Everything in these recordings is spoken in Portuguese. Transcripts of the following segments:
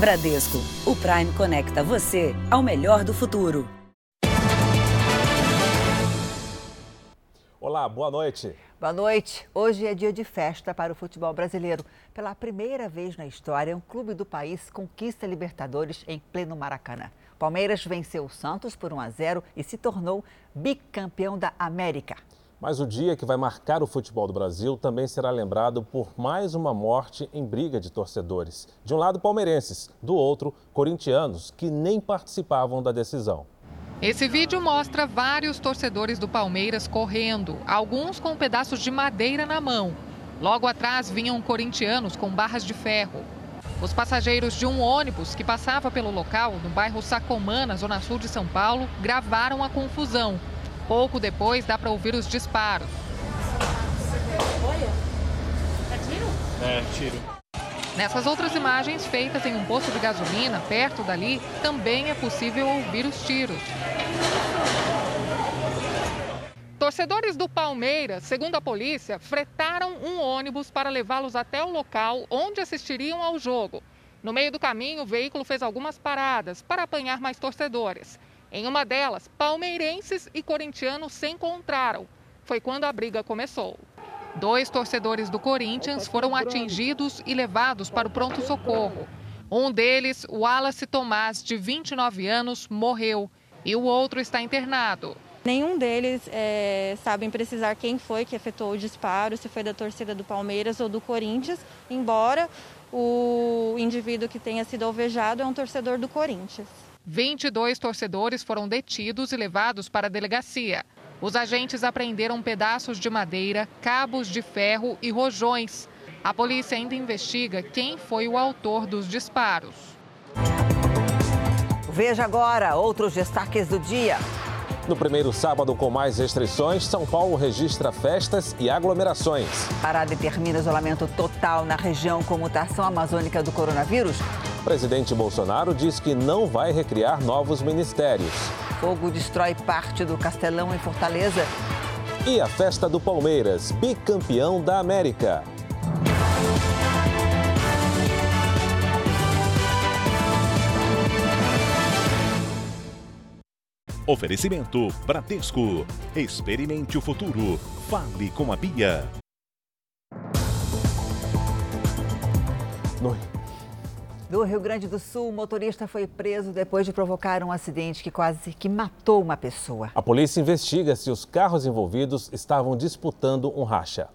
Bradesco, o Prime conecta você ao melhor do futuro. Olá, boa noite. Boa noite. Hoje é dia de festa para o futebol brasileiro. Pela primeira vez na história, um clube do país conquista Libertadores em pleno Maracanã. Palmeiras venceu o Santos por 1 a 0 e se tornou bicampeão da América. Mas o dia que vai marcar o futebol do Brasil também será lembrado por mais uma morte em briga de torcedores. De um lado, palmeirenses, do outro, corintianos, que nem participavam da decisão. Esse vídeo mostra vários torcedores do Palmeiras correndo, alguns com pedaços de madeira na mão. Logo atrás vinham corintianos com barras de ferro. Os passageiros de um ônibus que passava pelo local, no bairro Sacomã, na zona sul de São Paulo, gravaram a confusão. Pouco depois, dá para ouvir os disparos. É tiro? É, tiro. Nessas outras imagens, feitas em um posto de gasolina perto dali, também é possível ouvir os tiros. Torcedores do Palmeiras, segundo a polícia, fretaram um ônibus para levá-los até o local onde assistiriam ao jogo. No meio do caminho, o veículo fez algumas paradas para apanhar mais torcedores. Em uma delas, palmeirenses e corintianos se encontraram. Foi quando a briga começou. Dois torcedores do Corinthians foram atingidos e levados para o pronto-socorro. Um deles, o Wallace Tomás, de 29 anos, morreu e o outro está internado. Nenhum deles é, sabem precisar quem foi que efetuou o disparo, se foi da torcida do Palmeiras ou do Corinthians, embora o indivíduo que tenha sido alvejado é um torcedor do Corinthians. 22 torcedores foram detidos e levados para a delegacia. Os agentes apreenderam pedaços de madeira, cabos de ferro e rojões. A polícia ainda investiga quem foi o autor dos disparos. Veja agora outros destaques do dia. No primeiro sábado com mais restrições, São Paulo registra festas e aglomerações. Pará determina isolamento total na região com mutação amazônica do coronavírus. Presidente Bolsonaro diz que não vai recriar novos ministérios. Fogo destrói parte do Castelão em Fortaleza. E a festa do Palmeiras, bicampeão da América. Oferecimento Bradesco. Experimente o futuro. Fale com a Bia. No... Rio Grande do Sul, o motorista foi preso depois de provocar um acidente que quase que matou uma pessoa. A polícia investiga se os carros envolvidos estavam disputando um racha.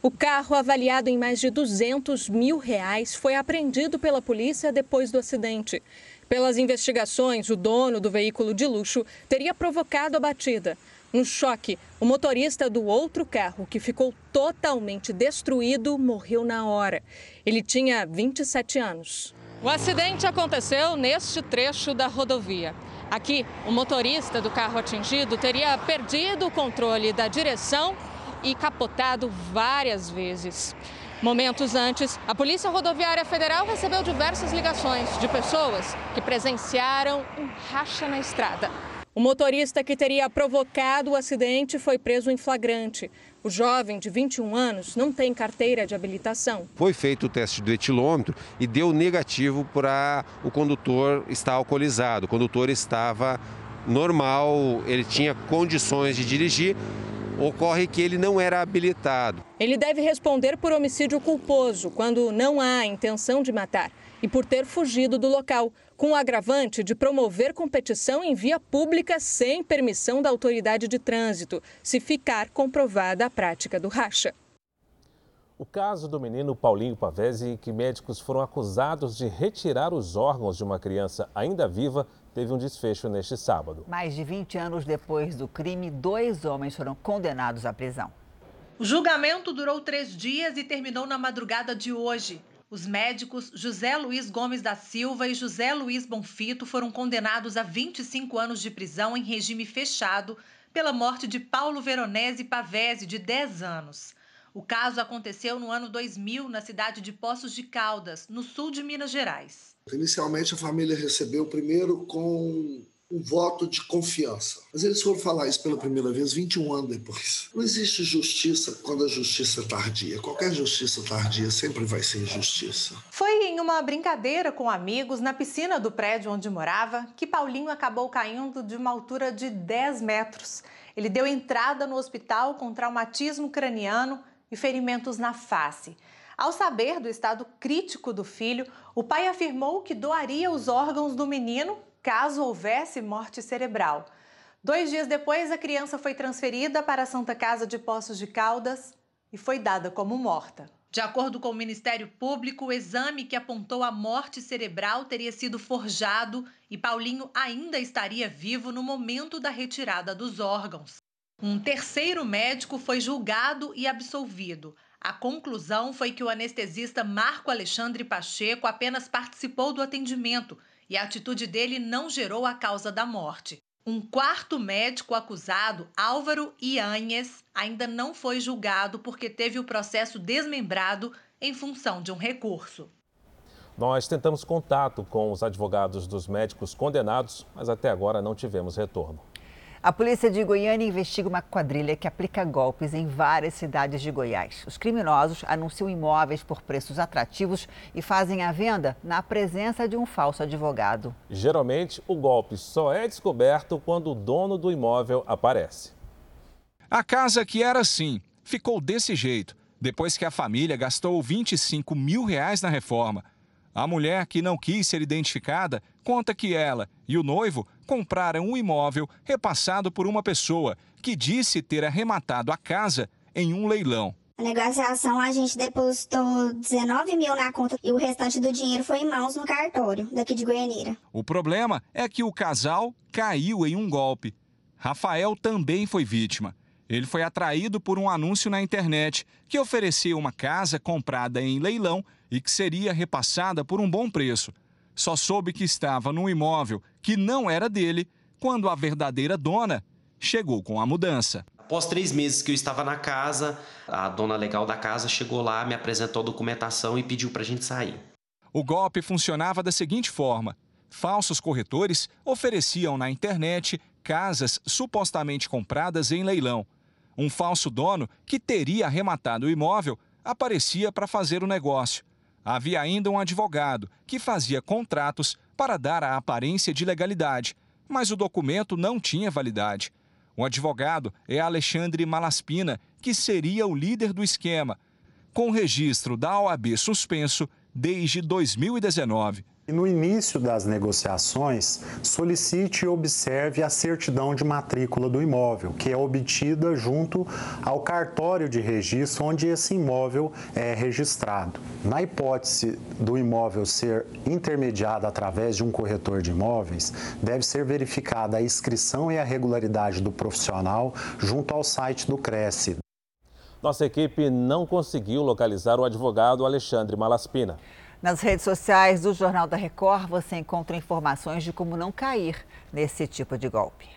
O carro, avaliado em mais de 200 mil reais, foi apreendido pela polícia depois do acidente. Pelas investigações, o dono do veículo de luxo teria provocado a batida. Um choque, o motorista do outro carro, que ficou totalmente destruído, morreu na hora. Ele tinha 27 anos. O acidente aconteceu neste trecho da rodovia. Aqui, o motorista do carro atingido teria perdido o controle da direção e capotado várias vezes. Momentos antes, a Polícia Rodoviária Federal recebeu diversas ligações de pessoas que presenciaram um racha na estrada. O motorista que teria provocado o acidente foi preso em flagrante. O jovem, de 21 anos, não tem carteira de habilitação. Foi feito o teste do etilômetro e deu negativo para o condutor estar alcoolizado. O condutor estava normal, ele tinha condições de dirigir, ocorre que ele não era habilitado. Ele deve responder por homicídio culposo, quando não há intenção de matar, e por ter fugido do local, com o agravante de promover competição em via pública sem permissão da autoridade de trânsito, se ficar comprovada a prática do racha. O caso do menino Paulinho Pavese, em que médicos foram acusados de retirar os órgãos de uma criança ainda viva, teve um desfecho neste sábado. Mais de 20 anos depois do crime, dois homens foram condenados à prisão. O julgamento durou três dias e terminou na madrugada de hoje. Os médicos José Luiz Gomes da Silva e José Luiz Bonfito foram condenados a 25 anos de prisão em regime fechado pela morte de Paulo Veronese Pavese, de 10 anos. O caso aconteceu no ano 2000 na cidade de Poços de Caldas, no sul de Minas Gerais. Inicialmente, a família recebeu primeiro com um voto de confiança. Mas eles foram falar isso pela primeira vez 21 anos depois. Não existe justiça quando a justiça é tardia. Qualquer justiça tardia sempre vai ser injustiça. Foi em uma brincadeira com amigos na piscina do prédio onde morava que Paulinho acabou caindo de uma altura de 10 metros. Ele deu entrada no hospital com traumatismo craniano e ferimentos na face. Ao saber do estado crítico do filho, o pai afirmou que doaria os órgãos do menino caso houvesse morte cerebral. Dois dias depois, a criança foi transferida para a Santa Casa de Poços de Caldas e foi dada como morta. De acordo com o Ministério Público, o exame que apontou a morte cerebral teria sido forjado e Paulinho ainda estaria vivo no momento da retirada dos órgãos. Um terceiro médico foi julgado e absolvido. A conclusão foi que o anestesista Marco Alexandre Pacheco apenas participou do atendimento e a atitude dele não gerou a causa da morte. Um quarto médico acusado, Álvaro Ianhes, ainda não foi julgado porque teve o processo desmembrado em função de um recurso. Nós tentamos contato com os advogados dos médicos condenados, mas até agora não tivemos retorno. A polícia de Goiânia investiga uma quadrilha que aplica golpes em várias cidades de Goiás. Os criminosos anunciam imóveis por preços atrativos e fazem a venda na presença de um falso advogado. Geralmente, o golpe só é descoberto quando o dono do imóvel aparece. A casa que era assim ficou desse jeito depois que a família gastou 25 mil reais na reforma. A mulher, que não quis ser identificada, conta que ela e o noivo compraram um imóvel repassado por uma pessoa que disse ter arrematado a casa em um leilão. A negociação, a gente depositou 19 mil na conta e o restante do dinheiro foi em mãos no cartório daqui de Goianeira. O problema é que o casal caiu em um golpe. Rafael também foi vítima. Ele foi atraído por um anúncio na internet que oferecia uma casa comprada em leilão e que seria repassada por um bom preço. Só soube que estava num imóvel que não era dele quando a verdadeira dona chegou com a mudança. Após três meses que eu estava na casa, a dona legal da casa chegou lá, me apresentou a documentação e pediu para a gente sair. O golpe funcionava da seguinte forma: falsos corretores ofereciam na internet casas supostamente compradas em leilão. Um falso dono, que teria arrematado o imóvel, aparecia para fazer o negócio. Havia ainda um advogado que fazia contratos para dar a aparência de legalidade, mas o documento não tinha validade. O advogado é Alexandre Malaspina, que seria o líder do esquema, com registro da OAB suspenso desde 2019. E no início das negociações, solicite e observe a certidão de matrícula do imóvel, que é obtida junto ao cartório de registro onde esse imóvel é registrado. Na hipótese do imóvel ser intermediado através de um corretor de imóveis, deve ser verificada a inscrição e a regularidade do profissional junto ao site do Cresce. Nossa equipe não conseguiu localizar o advogado Alexandre Malaspina. Nas redes sociais do Jornal da Record, você encontra informações de como não cair nesse tipo de golpe.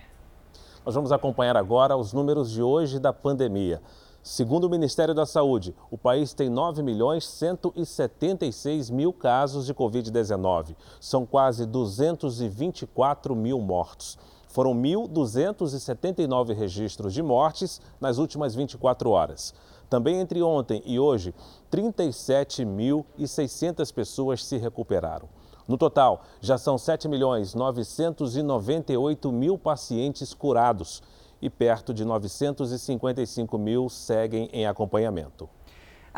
Nós vamos acompanhar agora os números de hoje da pandemia. Segundo o Ministério da Saúde, o país tem 9 milhões 176 mil casos de Covid-19. São quase 224 mil mortos. Foram 1.279 registros de mortes nas últimas 24 horas. Também entre ontem e hoje, 37.600 pessoas se recuperaram. No total, já são 7 milhões 998 mil pacientes curados e perto de 955 mil seguem em acompanhamento.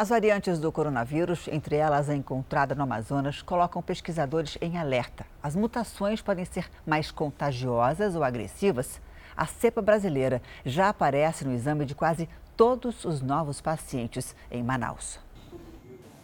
As variantes do coronavírus, entre elas a encontrada no Amazonas, colocam pesquisadores em alerta. As mutações podem ser mais contagiosas ou agressivas. A cepa brasileira já aparece no exame de quase todos os novos pacientes em Manaus.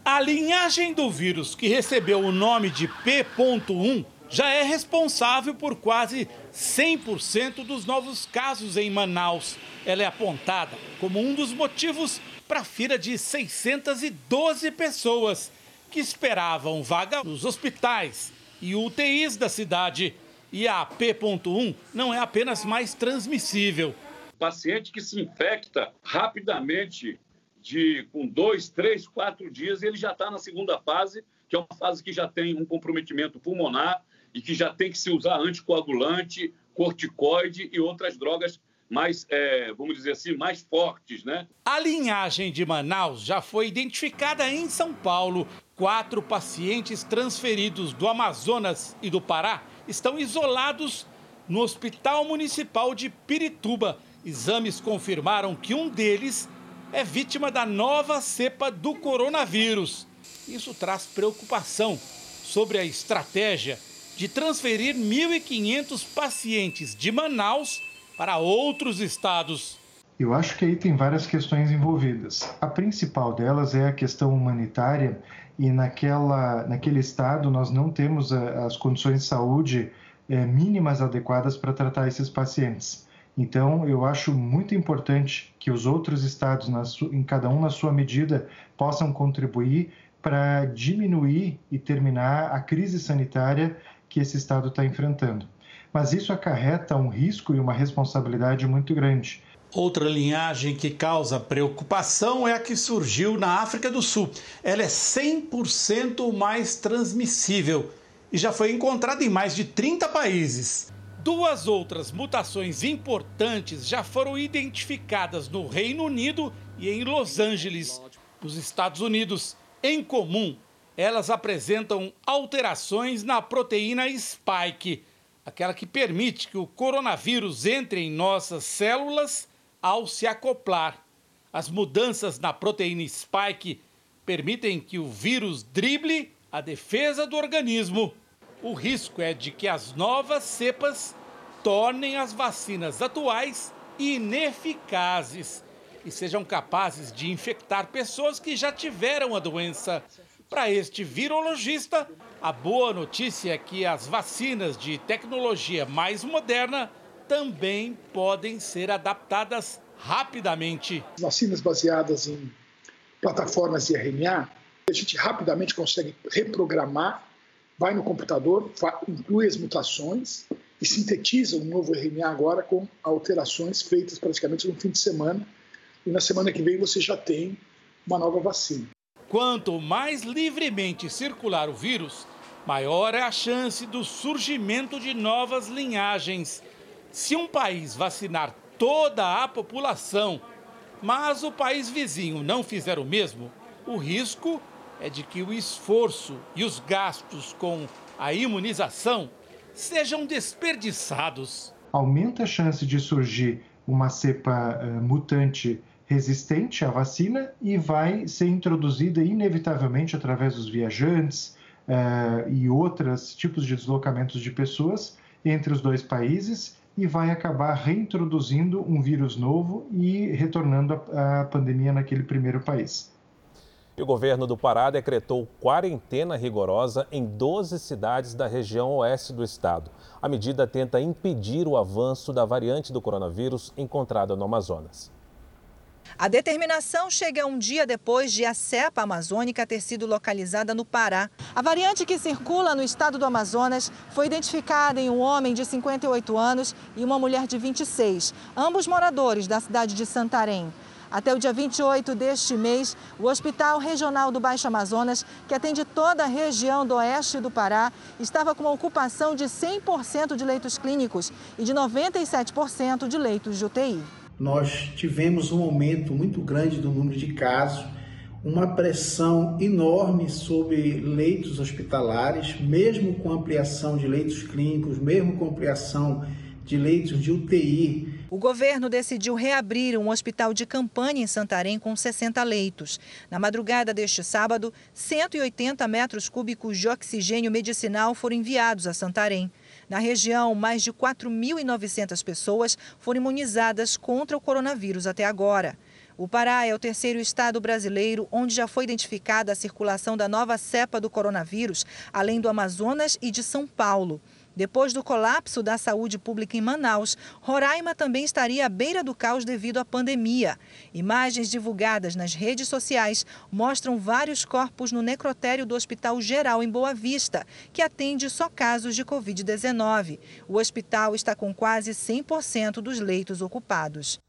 A linhagem do vírus, que recebeu o nome de P.1, já é responsável por quase 100% dos novos casos em Manaus. Ela é apontada como um dos motivos para a fila de 612 pessoas que esperavam vaga nos hospitais e UTIs da cidade. E a P.1 não é apenas mais transmissível. Paciente que se infecta rapidamente de com dois, três, quatro dias, ele já está na segunda fase, que é uma fase que já tem um comprometimento pulmonar e que já tem que se usar anticoagulante, corticoide e outras drogas mais, é, vamos dizer assim, mais fortes, né? A linhagem de Manaus já foi identificada em São Paulo. Quatro pacientes transferidos do Amazonas e do Pará estão isolados no Hospital Municipal de Pirituba. Exames confirmaram que um deles é vítima da nova cepa do coronavírus. Isso traz preocupação sobre a estratégia de transferir 1.500 pacientes de Manaus para outros estados. Eu acho que aí tem várias questões envolvidas. A principal delas é a questão humanitária e naquela, naquele estado nós não temos eh, as condições de saúde é, mínimas adequadas para tratar esses pacientes. Então, eu acho muito importante que os outros estados, em cada um na sua medida, possam contribuir para diminuir e terminar a crise sanitária que esse estado está enfrentando mas isso acarreta um risco e uma responsabilidade muito grande. Outra linhagem que causa preocupação é a que surgiu na África do Sul. Ela é 100% mais transmissível e já foi encontrada em mais de 30 países. Duas outras mutações importantes já foram identificadas no Reino Unido e em Los Angeles, nos Estados Unidos. Em comum, elas apresentam alterações na proteína spike, aquela que permite que o coronavírus entre em nossas células ao se acoplar. As mudanças na proteína spike permitem que o vírus drible a defesa do organismo. O risco é de que as novas cepas tornem as vacinas atuais ineficazes e sejam capazes de infectar pessoas que já tiveram a doença. Para este virologista, a boa notícia é que as vacinas de tecnologia mais moderna também podem ser adaptadas rapidamente. Vacinas baseadas em plataformas de RNA, a gente rapidamente consegue reprogramar, vai no computador, inclui as mutações e sintetiza um novo RNA agora com alterações feitas praticamente no fim de semana. E na semana que vem você já tem uma nova vacina. Quanto mais livremente circular o vírus, maior é a chance do surgimento de novas linhagens. Se um país vacinar toda a população, mas o país vizinho não fizer o mesmo, o risco é de que o esforço e os gastos com a imunização sejam desperdiçados. Aumenta a chance de surgir uma cepa uh, mutante resistente à vacina e vai ser introduzida inevitavelmente através dos viajantes uh, e outros tipos de deslocamentos de pessoas entre os dois países e vai acabar reintroduzindo um vírus novo e retornando a, a pandemia naquele primeiro país. O governo do Pará decretou quarentena rigorosa em 12 cidades da região oeste do estado. A medida tenta impedir o avanço da variante do coronavírus encontrada no Amazonas. A determinação chega um dia depois de a cepa amazônica ter sido localizada no Pará. A variante que circula no estado do Amazonas foi identificada em um homem de 58 anos e uma mulher de 26, ambos moradores da cidade de Santarém. Até o dia 28 deste mês, o Hospital Regional do Baixo Amazonas, que atende toda a região do oeste do Pará, estava com uma ocupação de 100% de leitos clínicos e de 97% de leitos de UTI nós tivemos um aumento muito grande do número de casos, uma pressão enorme sobre leitos hospitalares, mesmo com ampliação de leitos clínicos, mesmo com ampliação de leitos de UTI. O governo decidiu reabrir um hospital de campanha em Santarém com 60 leitos. Na madrugada deste sábado, 180 metros cúbicos de oxigênio medicinal foram enviados a Santarém. Na região, mais de 4.900 pessoas foram imunizadas contra o coronavírus até agora. O Pará é o terceiro estado brasileiro onde já foi identificada a circulação da nova cepa do coronavírus, além do Amazonas e de São Paulo. Depois do colapso da saúde pública em Manaus, Roraima também estaria à beira do caos devido à pandemia. Imagens divulgadas nas redes sociais mostram vários corpos no necrotério do Hospital Geral em Boa Vista, que atende só casos de Covid-19. O hospital está com quase 100% dos leitos ocupados.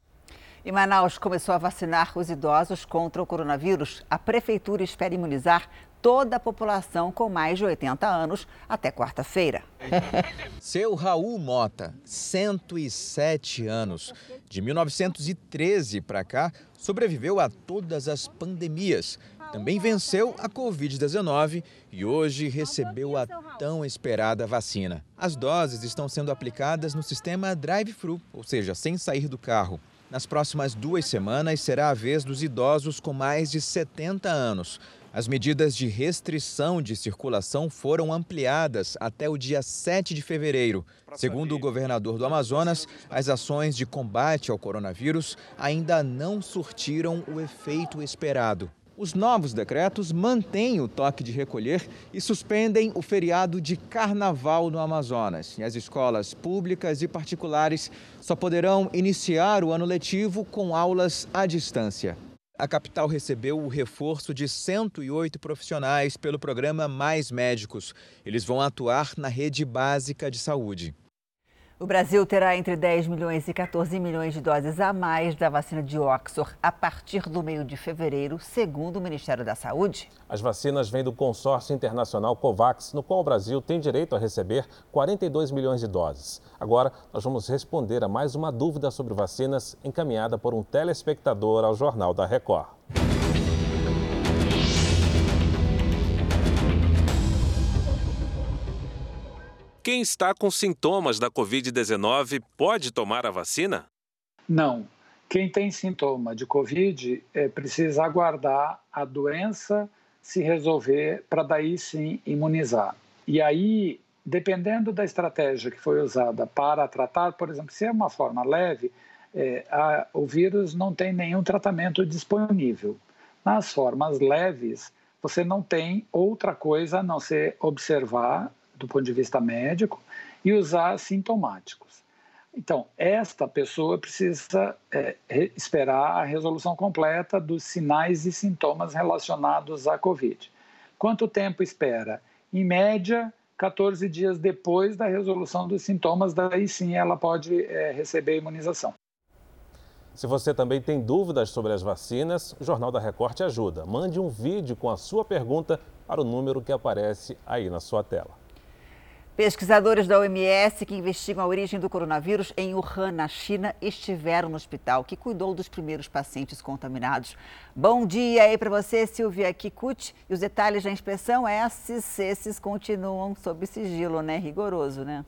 E Manaus começou a vacinar os idosos contra o coronavírus. A prefeitura espera imunizar toda a população com mais de 80 anos até quarta-feira. Seu Raul Mota, 107 anos. De 1913 para cá, sobreviveu a todas as pandemias. Também venceu a Covid-19 e hoje recebeu a tão esperada vacina. As doses estão sendo aplicadas no sistema drive-thru, ou seja, sem sair do carro. Nas próximas duas semanas será a vez dos idosos com mais de 70 anos. As medidas de restrição de circulação foram ampliadas até o dia 7 de fevereiro. Segundo o governador do Amazonas, as ações de combate ao coronavírus ainda não surtiram o efeito esperado. Os novos decretos mantêm o toque de recolher e suspendem o feriado de carnaval no Amazonas. E as escolas públicas e particulares só poderão iniciar o ano letivo com aulas à distância. A capital recebeu o reforço de 108 profissionais pelo programa Mais Médicos. Eles vão atuar na rede básica de saúde. O Brasil terá entre 10 milhões e 14 milhões de doses a mais da vacina de Oxford a partir do meio de fevereiro, segundo o Ministério da Saúde. As vacinas vêm do consórcio internacional COVAX, no qual o Brasil tem direito a receber 42 milhões de doses. Agora, nós vamos responder a mais uma dúvida sobre vacinas encaminhada por um telespectador ao Jornal da Record. Quem está com sintomas da Covid-19 pode tomar a vacina? Não. Quem tem sintoma de Covid é, precisa aguardar a doença se resolver para daí sim imunizar. E aí, dependendo da estratégia que foi usada para tratar, por exemplo, se é uma forma leve, é, a, o vírus não tem nenhum tratamento disponível. Nas formas leves, você não tem outra coisa a não ser observar do ponto de vista médico e usar sintomáticos. Então, esta pessoa precisa é, esperar a resolução completa dos sinais e sintomas relacionados à Covid. Quanto tempo espera? Em média, 14 dias depois da resolução dos sintomas, daí sim ela pode é, receber a imunização. Se você também tem dúvidas sobre as vacinas, o Jornal da Record te ajuda. Mande um vídeo com a sua pergunta para o número que aparece aí na sua tela. Pesquisadores da OMS que investigam a origem do coronavírus em Wuhan, na China, estiveram no hospital que cuidou dos primeiros pacientes contaminados. Bom dia aí para você, Silvia Kikuchi. E os detalhes da inspeção, esses, esses continuam sob sigilo, né? Rigoroso, né?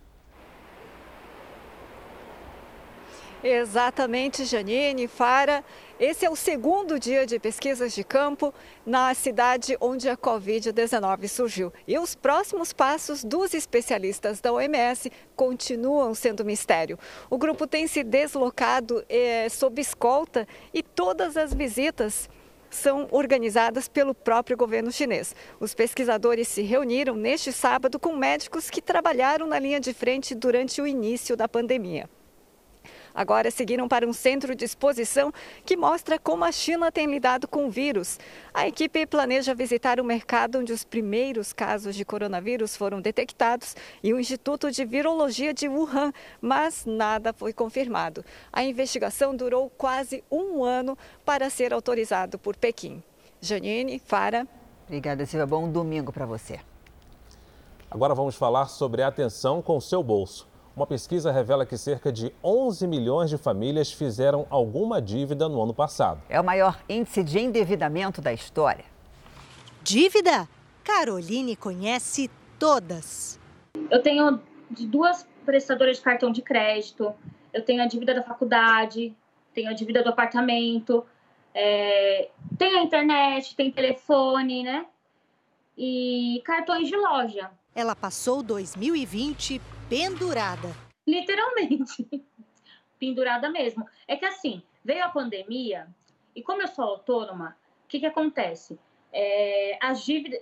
Exatamente, Janine, Fara. Esse é o segundo dia de pesquisas de campo na cidade onde a Covid-19 surgiu. E os próximos passos dos especialistas da OMS continuam sendo mistério. O grupo tem se deslocado é, sob escolta e todas as visitas são organizadas pelo próprio governo chinês. Os pesquisadores se reuniram neste sábado com médicos que trabalharam na linha de frente durante o início da pandemia. Agora seguiram para um centro de exposição que mostra como a China tem lidado com o vírus. A equipe planeja visitar o mercado onde os primeiros casos de coronavírus foram detectados e o Instituto de Virologia de Wuhan, mas nada foi confirmado. A investigação durou quase um ano para ser autorizado por Pequim. Janine, Fara. Obrigada, Silvia. Bom domingo para você. Agora vamos falar sobre atenção com o seu bolso. Uma pesquisa revela que cerca de 11 milhões de famílias fizeram alguma dívida no ano passado. É o maior índice de endividamento da história. Dívida? Caroline conhece todas. Eu tenho duas prestadoras de cartão de crédito, eu tenho a dívida da faculdade, tenho a dívida do apartamento, é, tem a internet, tem telefone, né? E cartões de loja. Ela passou 2020 pendurada. Literalmente. pendurada mesmo. É que assim, veio a pandemia e como eu sou autônoma, o que, que acontece? É, as dívidas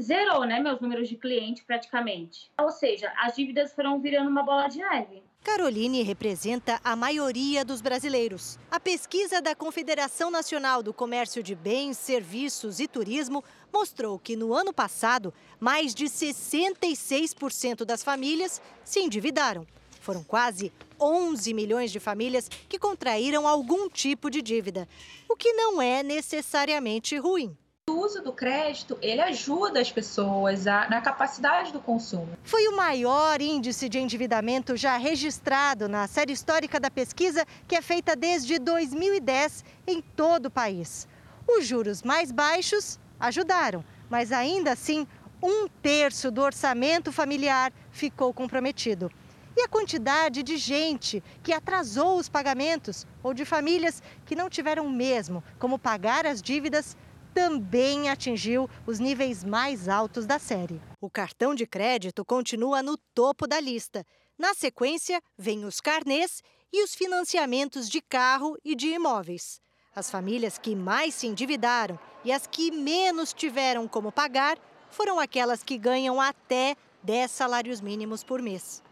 zerou, né, meus números de cliente praticamente. Ou seja, as dívidas foram virando uma bola de neve. Caroline representa a maioria dos brasileiros. A pesquisa da Confederação Nacional do Comércio de Bens, Serviços e Turismo mostrou que no ano passado, mais de 66% das famílias se endividaram. Foram quase 11 milhões de famílias que contraíram algum tipo de dívida, o que não é necessariamente ruim. O uso do crédito, ele ajuda as pessoas a, na capacidade do consumo. Foi o maior índice de endividamento já registrado na série histórica da pesquisa, que é feita desde 2010 em todo o país. Os juros mais baixos ajudaram, mas ainda assim, um terço do orçamento familiar ficou comprometido. E a quantidade de gente que atrasou os pagamentos ou de famílias que não tiveram mesmo como pagar as dívidas também atingiu os níveis mais altos da série. O cartão de crédito continua no topo da lista. Na sequência, vêm os carnês e os financiamentos de carro e de imóveis. As famílias que mais se endividaram e as que menos tiveram como pagar foram aquelas que ganham até 10 salários mínimos por mês.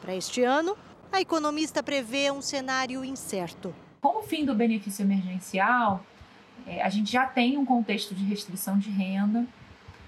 Para este ano, a economista prevê um cenário incerto. Com o fim do benefício emergencial, é, a gente já tem um contexto de restrição de renda.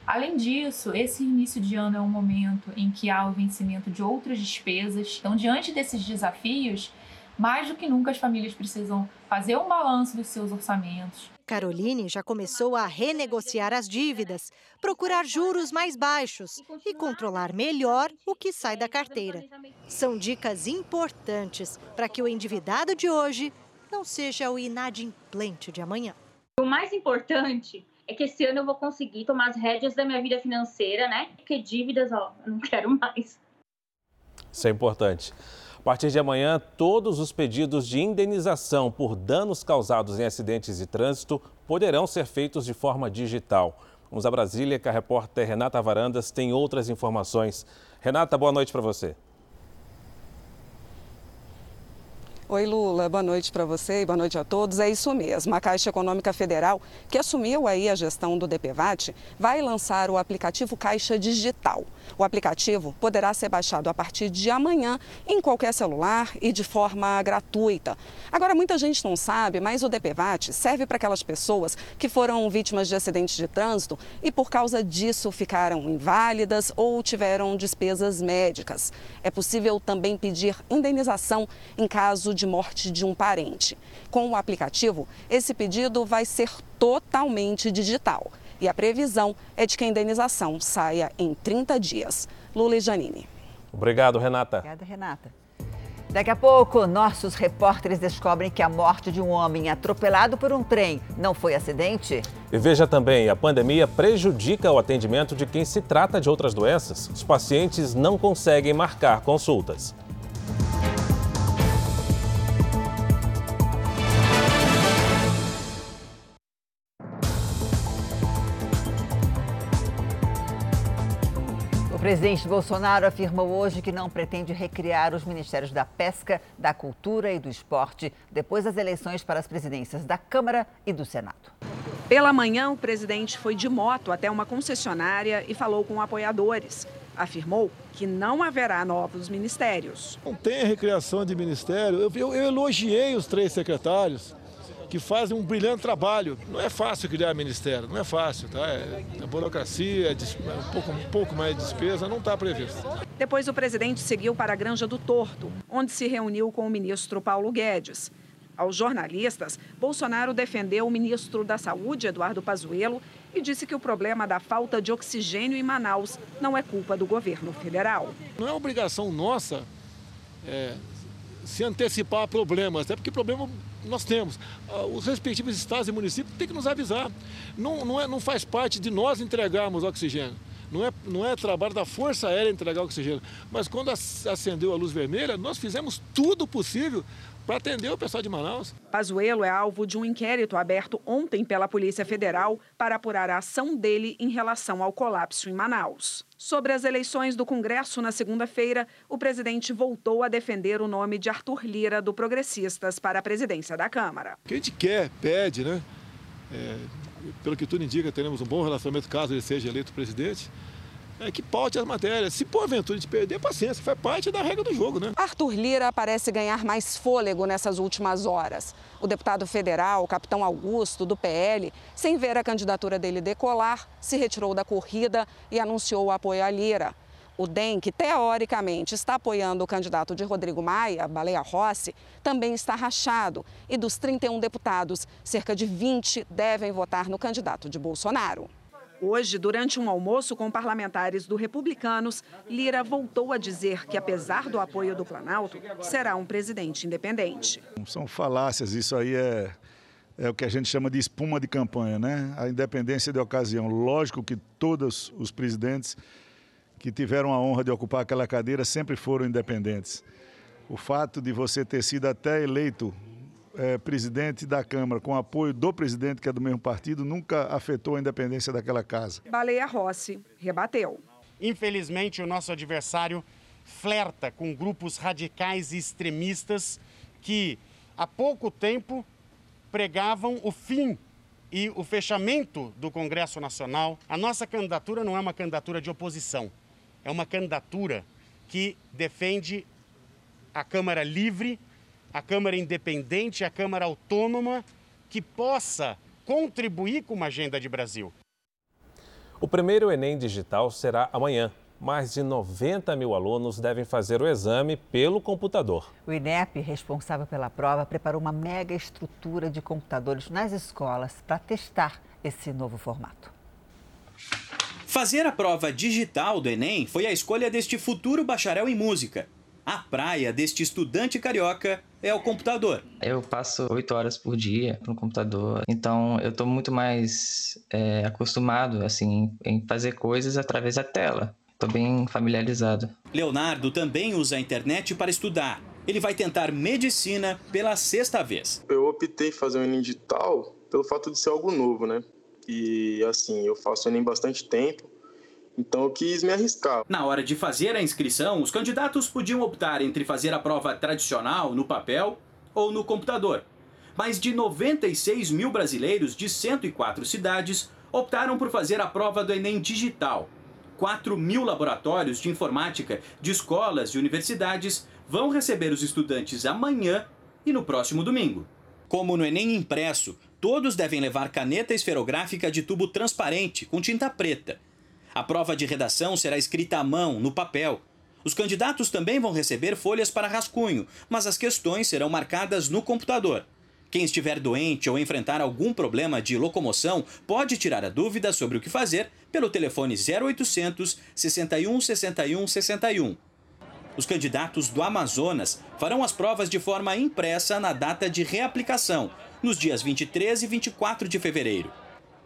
Além disso, esse início de ano é um momento em que há o vencimento de outras despesas. Então, diante desses desafios, mais do que nunca as famílias precisam fazer um balanço dos seus orçamentos. Caroline já começou a renegociar as dívidas, procurar juros mais baixos e controlar melhor o que sai da carteira. São dicas importantes para que o endividado de hoje não seja o inadimplente de amanhã. O mais importante é que esse ano eu vou conseguir tomar as rédeas da minha vida financeira, né? Porque dívidas, ó, eu não quero mais. Isso é importante. A partir de amanhã, todos os pedidos de indenização por danos causados em acidentes de trânsito poderão ser feitos de forma digital. Vamos a Brasília, que a repórter Renata Varandas tem outras informações. Renata, boa noite para você. Oi, Lula. Boa noite para você e boa noite a todos. É isso mesmo. A Caixa Econômica Federal, que assumiu aí a gestão do DPVAT, vai lançar o aplicativo Caixa Digital. O aplicativo poderá ser baixado a partir de amanhã em qualquer celular e de forma gratuita. Agora, muita gente não sabe, mas o DPVAT serve para aquelas pessoas que foram vítimas de acidentes de trânsito e por causa disso ficaram inválidas ou tiveram despesas médicas. É possível também pedir indenização em caso de de morte de um parente. Com o aplicativo, esse pedido vai ser totalmente digital e a previsão é de que a indenização saia em 30 dias. Lula e Janine. Obrigado, Renata. Obrigada, Renata. Daqui a pouco, nossos repórteres descobrem que a morte de um homem atropelado por um trem não foi acidente. E veja também, a pandemia prejudica o atendimento de quem se trata de outras doenças. Os pacientes não conseguem marcar consultas. Presidente Bolsonaro afirmou hoje que não pretende recriar os ministérios da Pesca, da Cultura e do Esporte depois das eleições para as presidências da Câmara e do Senado. Pela manhã, o presidente foi de moto até uma concessionária e falou com apoiadores. Afirmou que não haverá novos ministérios. Não tem recriação de ministério. Eu, eu, eu elogiei os três secretários que fazem um brilhante trabalho. Não é fácil criar ministério, não é fácil, tá? É, a burocracia, é um pouco, um pouco mais de despesa, não está previsto. Depois o presidente seguiu para a Granja do Torto, onde se reuniu com o ministro Paulo Guedes. Aos jornalistas, Bolsonaro defendeu o ministro da Saúde, Eduardo Pazuello, e disse que o problema da falta de oxigênio em Manaus não é culpa do governo federal. Não é obrigação nossa é, se antecipar a problemas, até porque problema nós temos. Ah, os respectivos estados e municípios têm que nos avisar. Não, não, é, não faz parte de nós entregarmos oxigênio. Não é, não é trabalho da Força Aérea entregar oxigênio. Mas quando acendeu a luz vermelha, nós fizemos tudo possível para atender o pessoal de Manaus. Pazuello é alvo de um inquérito aberto ontem pela Polícia Federal para apurar a ação dele em relação ao colapso em Manaus. Sobre as eleições do Congresso na segunda-feira, o presidente voltou a defender o nome de Arthur Lira, do Progressistas, para a presidência da Câmara. O que a gente quer, pede, né? É, pelo que tudo indica, teremos um bom relacionamento caso ele seja eleito presidente é, que paute as matérias. Se porventura de perder, paciência, faz parte da regra do jogo, né? Arthur Lira parece ganhar mais fôlego nessas últimas horas. O deputado federal, capitão Augusto, do PL, sem ver a candidatura dele decolar, se retirou da corrida e anunciou o apoio a Lira. O O DEM, que teoricamente está apoiando o candidato de Rodrigo Maia, Baleia Rossi, também está rachado. E dos 31 deputados, cerca de 20 devem votar no candidato de Bolsonaro. Hoje, durante um almoço com parlamentares do Republicanos, Lira voltou a dizer que, apesar do apoio do Planalto, será um presidente independente. São falácias, isso aí é, é o que a gente chama de espuma de campanha, né? A independência de ocasião. Lógico que todos os presidentes que tiveram a honra de ocupar aquela cadeira sempre foram independentes. O fato de você ter sido até eleito é, presidente da Câmara com apoio do presidente, que é do mesmo partido, nunca afetou a independência daquela casa. Baleia Rossi rebateu. Infelizmente, o nosso adversário flerta com grupos radicais e extremistas que há pouco tempo pregavam o fim e o fechamento do Congresso Nacional. A nossa candidatura não é uma candidatura de oposição, é uma candidatura que defende a Câmara livre a Câmara independente, a Câmara autônoma, que possa contribuir com uma agenda de Brasil. O primeiro Enem digital será amanhã. Mais de 90 mil alunos devem fazer o exame pelo computador. O INEP, responsável pela prova, preparou uma mega estrutura de computadores nas escolas para testar esse novo formato. Fazer a prova digital do Enem foi a escolha deste futuro bacharel em música. A praia deste estudante carioca é o computador. Eu passo oito horas por dia no computador, então eu estou muito mais é, acostumado assim em fazer coisas através da tela. Estou bem familiarizado. Leonardo também usa a internet para estudar. Ele vai tentar medicina pela sexta vez. Eu optei em fazer o Enem digital pelo fato de ser algo novo, né? E assim, eu faço Enem bastante tempo então eu quis me arriscar. Na hora de fazer a inscrição, os candidatos podiam optar entre fazer a prova tradicional no papel ou no computador. Mais de 96 mil brasileiros de 104 cidades optaram por fazer a prova do Enem digital. 4 mil laboratórios de informática de escolas e universidades vão receber os estudantes amanhã e no próximo domingo. Como no Enem impresso, todos devem levar caneta esferográfica de tubo transparente com tinta preta a prova de redação será escrita à mão, no papel. Os candidatos também vão receber folhas para rascunho, mas as questões serão marcadas no computador. Quem estiver doente ou enfrentar algum problema de locomoção pode tirar a dúvida sobre o que fazer pelo telefone 0800 61 61 61. Os candidatos do Amazonas farão as provas de forma impressa na data de reaplicação, nos dias 23 e 24 de fevereiro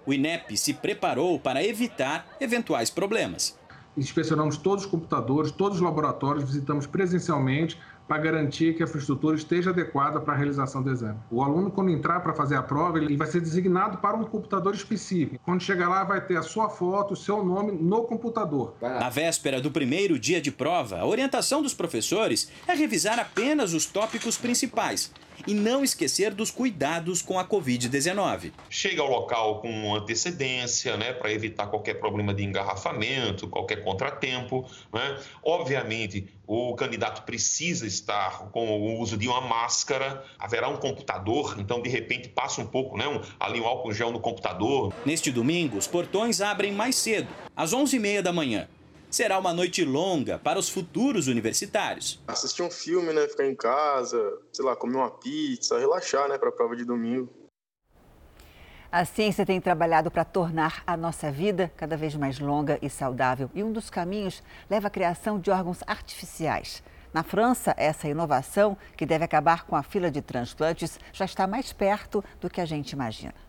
o INEP se preparou para evitar eventuais problemas. Inspecionamos todos os computadores, todos os laboratórios, visitamos presencialmente para garantir que a infraestrutura esteja adequada para a realização do exame. O aluno, quando entrar para fazer a prova, ele vai ser designado para um computador específico. Quando chegar lá, vai ter a sua foto, o seu nome no computador. Na véspera do primeiro dia de prova, a orientação dos professores é revisar apenas os tópicos principais e não esquecer dos cuidados com a Covid-19. Chega ao local com antecedência, né, para evitar qualquer problema de engarrafamento, qualquer contratempo. Né? Obviamente, o candidato precisa estar com o uso de uma máscara, haverá um computador, então de repente passa um pouco, né, um, ali um álcool gel no computador. Neste domingo, os portões abrem mais cedo, às 11h30 da manhã será uma noite longa para os futuros universitários. Assistir um filme, né, ficar em casa, sei lá, comer uma pizza, relaxar, né, para a prova de domingo. A ciência tem trabalhado para tornar a nossa vida cada vez mais longa e saudável. E um dos caminhos leva à criação de órgãos artificiais. Na França, essa inovação, que deve acabar com a fila de transplantes, já está mais perto do que a gente imagina.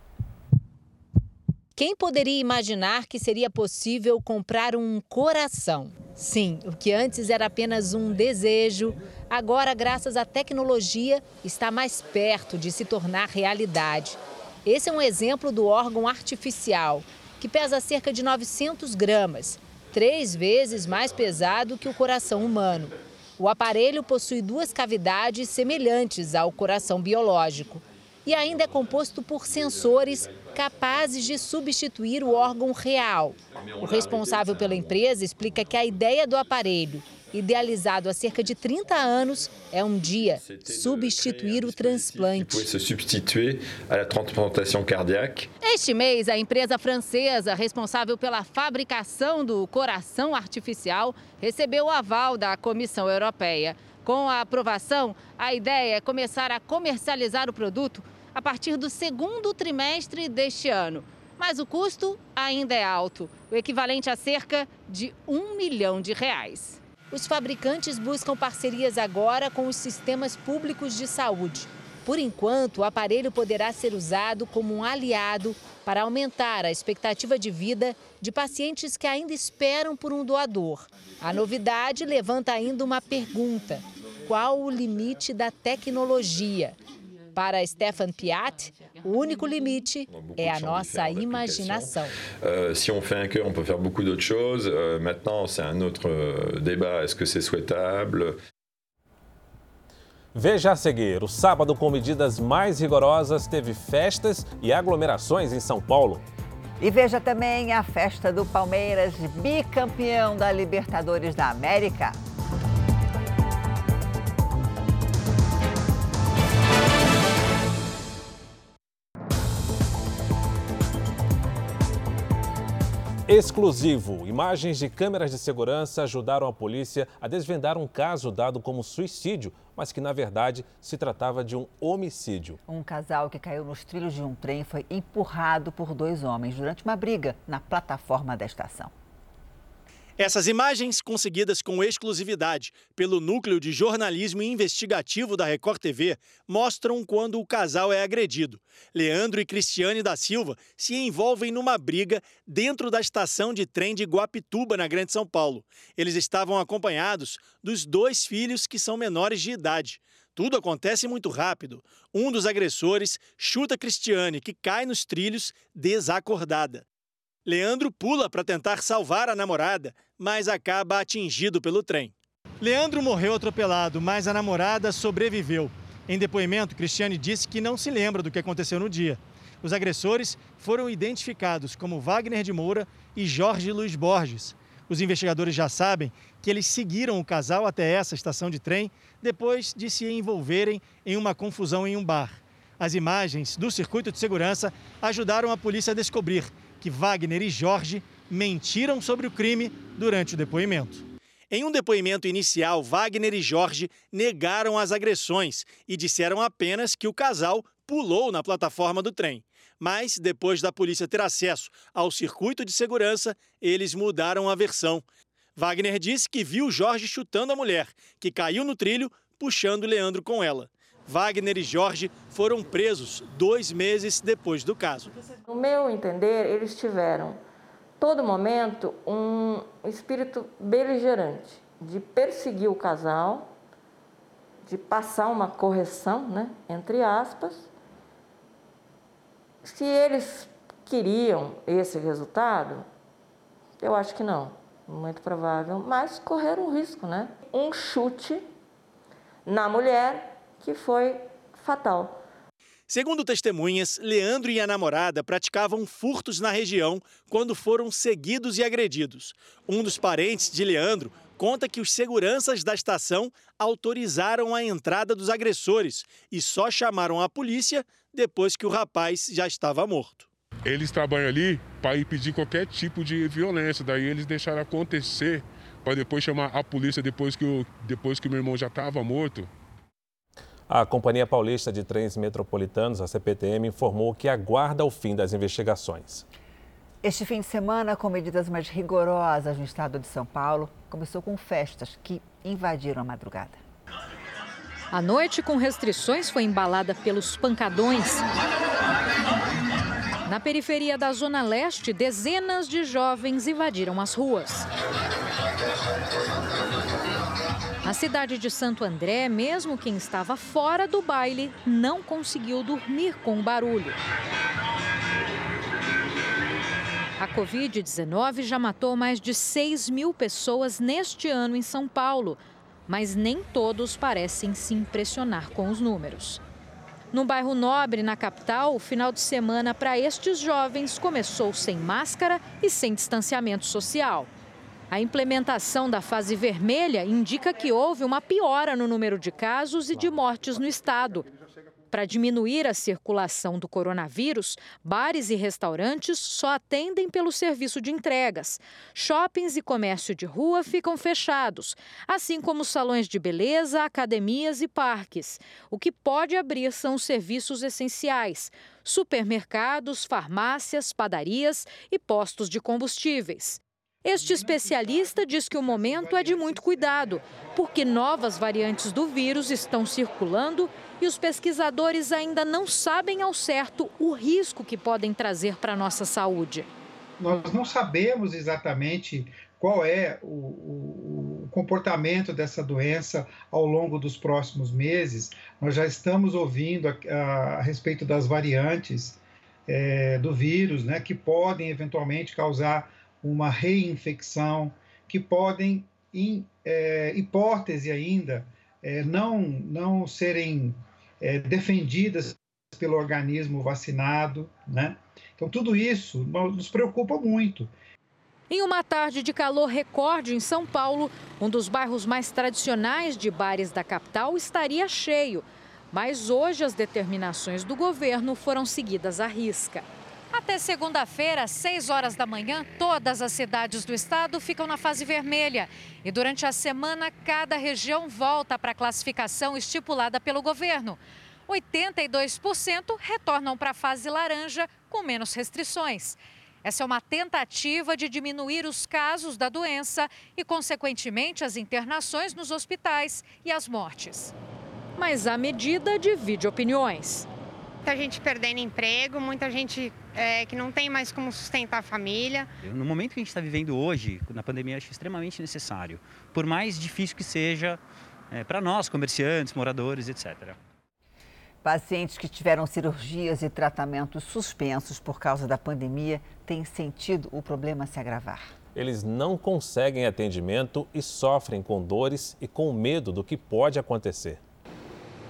Quem poderia imaginar que seria possível comprar um coração? Sim, o que antes era apenas um desejo, agora, graças à tecnologia, está mais perto de se tornar realidade. Esse é um exemplo do órgão artificial, que pesa cerca de 900 gramas, três vezes mais pesado que o coração humano. O aparelho possui duas cavidades semelhantes ao coração biológico e ainda é composto por sensores capazes de substituir o órgão real. O responsável pela empresa explica que a ideia do aparelho idealizado há cerca de 30 anos, é um dia substituir o transplante. Este mês, a empresa francesa responsável pela fabricação do coração artificial recebeu o aval da Comissão Europeia. Com a aprovação, a ideia é começar a comercializar o produto a partir do segundo trimestre deste ano. Mas o custo ainda é alto, o equivalente a cerca de um milhão de reais. Os fabricantes buscam parcerias agora com os sistemas públicos de saúde. Por enquanto, o aparelho poderá ser usado como um aliado para aumentar a expectativa de vida de pacientes que ainda esperam por um doador. A novidade levanta ainda uma pergunta: qual o limite da tecnologia? Para Stefan Piat, o único limite é a nossa imaginação. Uh, si on fait un cœur, on peut faire beaucoup d'autres choses. Uh, maintenant, c'est un autre uh, débat. Est-ce que c'est souhaitable? Veja a seguir: o sábado, com medidas mais rigorosas, teve festas e aglomerações em São Paulo. E veja também a festa do Palmeiras, bicampeão da Libertadores da América. Exclusivo. Imagens de câmeras de segurança ajudaram a polícia a desvendar um caso dado como suicídio, mas que na verdade se tratava de um homicídio. Um casal que caiu nos trilhos de um trem foi empurrado por dois homens durante uma briga na plataforma da estação. Essas imagens, conseguidas com exclusividade pelo Núcleo de Jornalismo Investigativo da Record TV, mostram quando o casal é agredido. Leandro e Cristiane da Silva se envolvem numa briga dentro da estação de trem de Guapituba, na Grande São Paulo. Eles estavam acompanhados dos dois filhos que são menores de idade. Tudo acontece muito rápido. Um dos agressores chuta Cristiane, que cai nos trilhos desacordada. Leandro pula para tentar salvar a namorada, mas acaba atingido pelo trem. Leandro morreu atropelado, mas a namorada sobreviveu. Em depoimento, Cristiane disse que não se lembra do que aconteceu no dia. Os agressores foram identificados como Wagner de Moura e Jorge Luiz Borges. Os investigadores já sabem que eles seguiram o casal até essa estação de trem depois de se envolverem em uma confusão em um bar. As imagens do circuito de segurança ajudaram a polícia a descobrir que Wagner e Jorge mentiram sobre o crime durante o depoimento. Em um depoimento inicial, Wagner e Jorge negaram as agressões e disseram apenas que o casal pulou na plataforma do trem. Mas, depois da polícia ter acesso ao circuito de segurança, eles mudaram a versão. Wagner disse que viu Jorge chutando a mulher, que caiu no trilho, puxando Leandro com ela. Wagner e Jorge foram presos dois meses depois do caso. No meu entender, eles tiveram todo momento um espírito beligerante de perseguir o casal, de passar uma correção, né, entre aspas. Se eles queriam esse resultado, eu acho que não, muito provável, mas correram um risco, né? Um chute na mulher que foi fatal. Segundo testemunhas, Leandro e a namorada praticavam furtos na região quando foram seguidos e agredidos. Um dos parentes de Leandro conta que os seguranças da estação autorizaram a entrada dos agressores e só chamaram a polícia depois que o rapaz já estava morto. Eles trabalham ali para impedir qualquer tipo de violência, daí eles deixaram acontecer para depois chamar a polícia depois que, o, depois que meu irmão já estava morto. A Companhia Paulista de Trens Metropolitanos, a CPTM, informou que aguarda o fim das investigações. Este fim de semana, com medidas mais rigorosas no estado de São Paulo, começou com festas que invadiram a madrugada. A noite com restrições foi embalada pelos pancadões. Na periferia da Zona Leste, dezenas de jovens invadiram as ruas. Na cidade de Santo André, mesmo quem estava fora do baile não conseguiu dormir com o barulho. A Covid-19 já matou mais de 6 mil pessoas neste ano em São Paulo, mas nem todos parecem se impressionar com os números. No bairro Nobre, na capital, o final de semana para estes jovens começou sem máscara e sem distanciamento social. A implementação da fase vermelha indica que houve uma piora no número de casos e de mortes no estado. Para diminuir a circulação do coronavírus, bares e restaurantes só atendem pelo serviço de entregas. Shoppings e comércio de rua ficam fechados, assim como salões de beleza, academias e parques. O que pode abrir são os serviços essenciais: supermercados, farmácias, padarias e postos de combustíveis. Este especialista diz que o momento é de muito cuidado, porque novas variantes do vírus estão circulando e os pesquisadores ainda não sabem ao certo o risco que podem trazer para a nossa saúde. Nós não sabemos exatamente qual é o, o, comportamento dessa doença ao longo dos próximos meses. Nós já estamos ouvindo a, a, a respeito das variantes é, do vírus, né, que podem eventualmente causar uma reinfecção, que podem, em é, hipótese ainda, é, não, não serem é, defendidas pelo organismo vacinado, né? Então, tudo isso nos preocupa muito. Em uma tarde de calor recorde em São Paulo, um dos bairros mais tradicionais de bares da capital estaria cheio. Mas hoje as determinações do governo foram seguidas à risca. Até segunda-feira, às 6 horas da manhã, todas as cidades do estado ficam na fase vermelha. E durante a semana, cada região volta para a classificação estipulada pelo governo. 82% retornam para a fase laranja com menos restrições. Essa é uma tentativa de diminuir os casos da doença e, consequentemente, as internações nos hospitais e as mortes. Mas a medida divide opiniões muita gente perdendo emprego, muita gente é, que não tem mais como sustentar a família. No momento que a gente está vivendo hoje, na pandemia, acho extremamente necessário. Por mais difícil que seja é, para nós, comerciantes, moradores, etc. Pacientes que tiveram cirurgias e tratamentos suspensos por causa da pandemia têm sentido o problema se agravar. Eles não conseguem atendimento e sofrem com dores e com medo do que pode acontecer.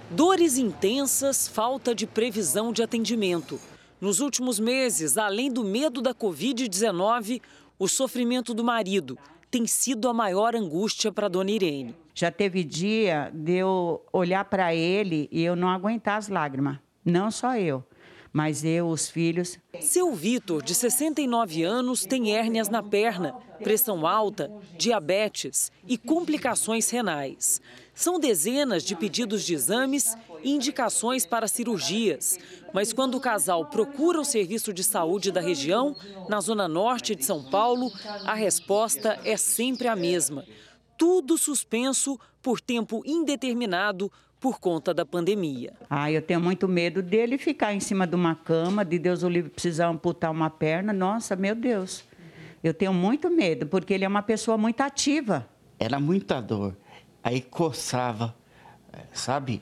Dores intensas, falta de previsão de atendimento. Nos últimos meses, além do medo da Covid-19, o sofrimento do marido tem sido a maior angústia para Dona Irene. Já teve dia de eu olhar para ele e eu não aguentar as lágrimas. Não só eu mas eu, os filhos. Seu Vitor, de 69 anos, tem hérnias na perna, pressão alta, diabetes e complicações renais. São dezenas de pedidos de exames e indicações para cirurgias. Mas quando o casal procura o serviço de saúde da região, na zona norte de São Paulo, a resposta é sempre a mesma. Tudo suspenso por tempo indeterminado por conta da pandemia. Ah, eu tenho muito medo dele ficar em cima de uma cama, de Deus o livre precisar amputar uma perna. Nossa, meu Deus. Eu tenho muito medo, porque ele é uma pessoa muito ativa. Era muita dor. Aí coçava, sabe?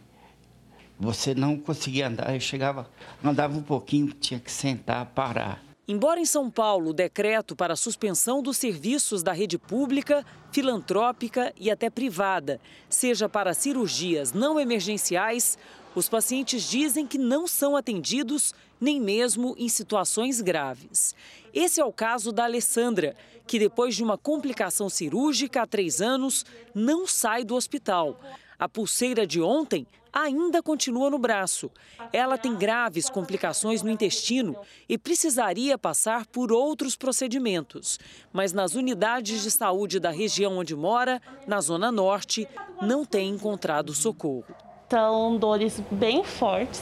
Você não conseguia andar. Eu chegava, andava um pouquinho, tinha que sentar, parar. Embora em São Paulo o decreto para a suspensão dos serviços da rede pública, filantrópica e até privada seja para cirurgias não emergenciais, os pacientes dizem que não são atendidos nem mesmo em situações graves. Esse é o caso da Alessandra, que depois de uma complicação cirúrgica há três anos, não sai do hospital. A pulseira de ontem ainda continua no braço. Ela tem graves complicações no intestino e precisaria passar por outros procedimentos. Mas nas unidades de saúde da região onde mora, na Zona Norte, não tem encontrado socorro. São dores bem fortes,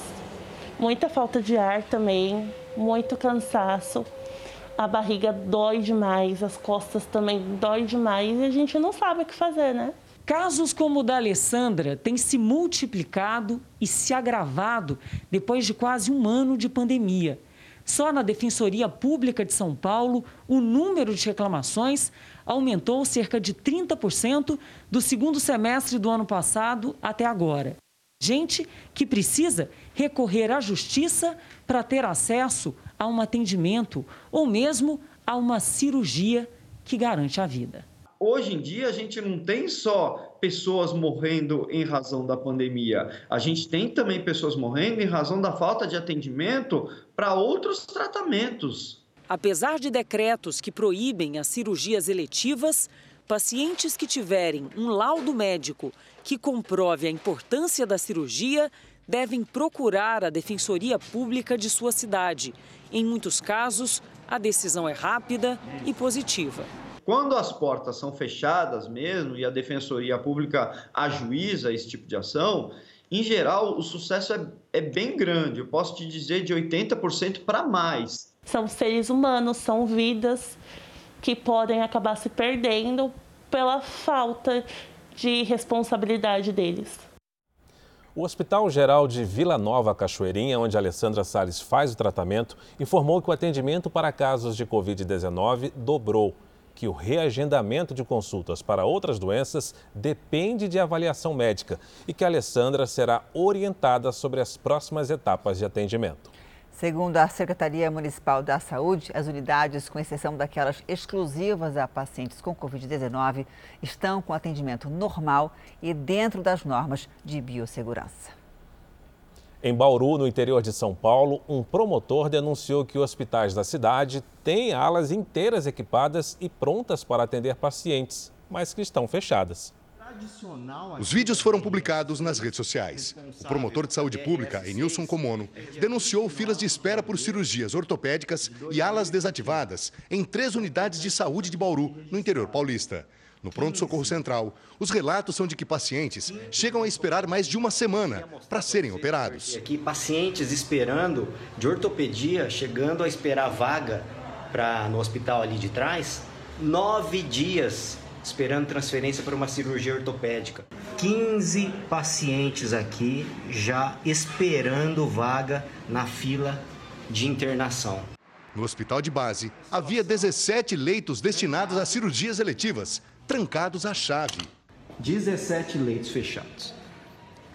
muita falta de ar também, muito cansaço. A barriga dói demais, as costas também dói demais e a gente não sabe o que fazer, né? Casos como o da Alessandra têm se multiplicado e se agravado depois de quase um ano de pandemia. Só na Defensoria Pública de São Paulo, o número de reclamações aumentou cerca de 30% do segundo semestre do ano passado até agora. Gente que precisa recorrer à justiça para ter acesso a um atendimento ou mesmo a uma cirurgia que garante a vida hoje em dia a gente não tem só pessoas morrendo em razão da pandemia, a gente tem também pessoas morrendo em razão da falta de atendimento para outros tratamentos. Apesar de decretos que proíbem as cirurgias eletivas, pacientes que tiverem um laudo médico que comprove a importância da cirurgia devem procurar a Defensoria Pública de sua cidade. Em muitos casos, a decisão é rápida e positiva. Quando as portas são fechadas mesmo e a Defensoria Pública ajuiza esse tipo de ação, em geral o sucesso é, é bem grande. Eu posso te dizer de 80% para mais. São seres humanos, são vidas que podem acabar se perdendo pela falta de responsabilidade deles. O Hospital Geral de Vila Nova Cachoeirinha, onde a Alessandra Salles faz o tratamento, informou que o atendimento para casos de Covid-19 dobrou, que o reagendamento de consultas para outras doenças depende de avaliação médica e que a Alessandra será orientada sobre as próximas etapas de atendimento. Segundo a Secretaria Municipal da Saúde, as unidades, com exceção daquelas exclusivas a pacientes com Covid-19, estão com atendimento normal e dentro das normas de biossegurança. Em Bauru, no interior de São Paulo, um promotor denunciou que hospitais da cidade têm alas inteiras equipadas e prontas para atender pacientes, mas que estão fechadas. Os vídeos foram publicados nas redes sociais. O promotor de saúde pública, Enilson Comono, denunciou filas de espera por cirurgias ortopédicas e alas desativadas em três unidades de saúde de Bauru, no interior paulista. No pronto-socorro central, os relatos são de que pacientes chegam a esperar mais de uma semana para serem operados. Aqui, pacientes esperando de ortopedia, chegando a esperar vaga para no hospital ali de trás, nove dias esperando transferência para uma cirurgia ortopédica. 15 pacientes aqui já esperando vaga na fila de internação. No hospital de base, havia 17 leitos destinados a cirurgias eletivas, trancados à chave. 17 leitos fechados.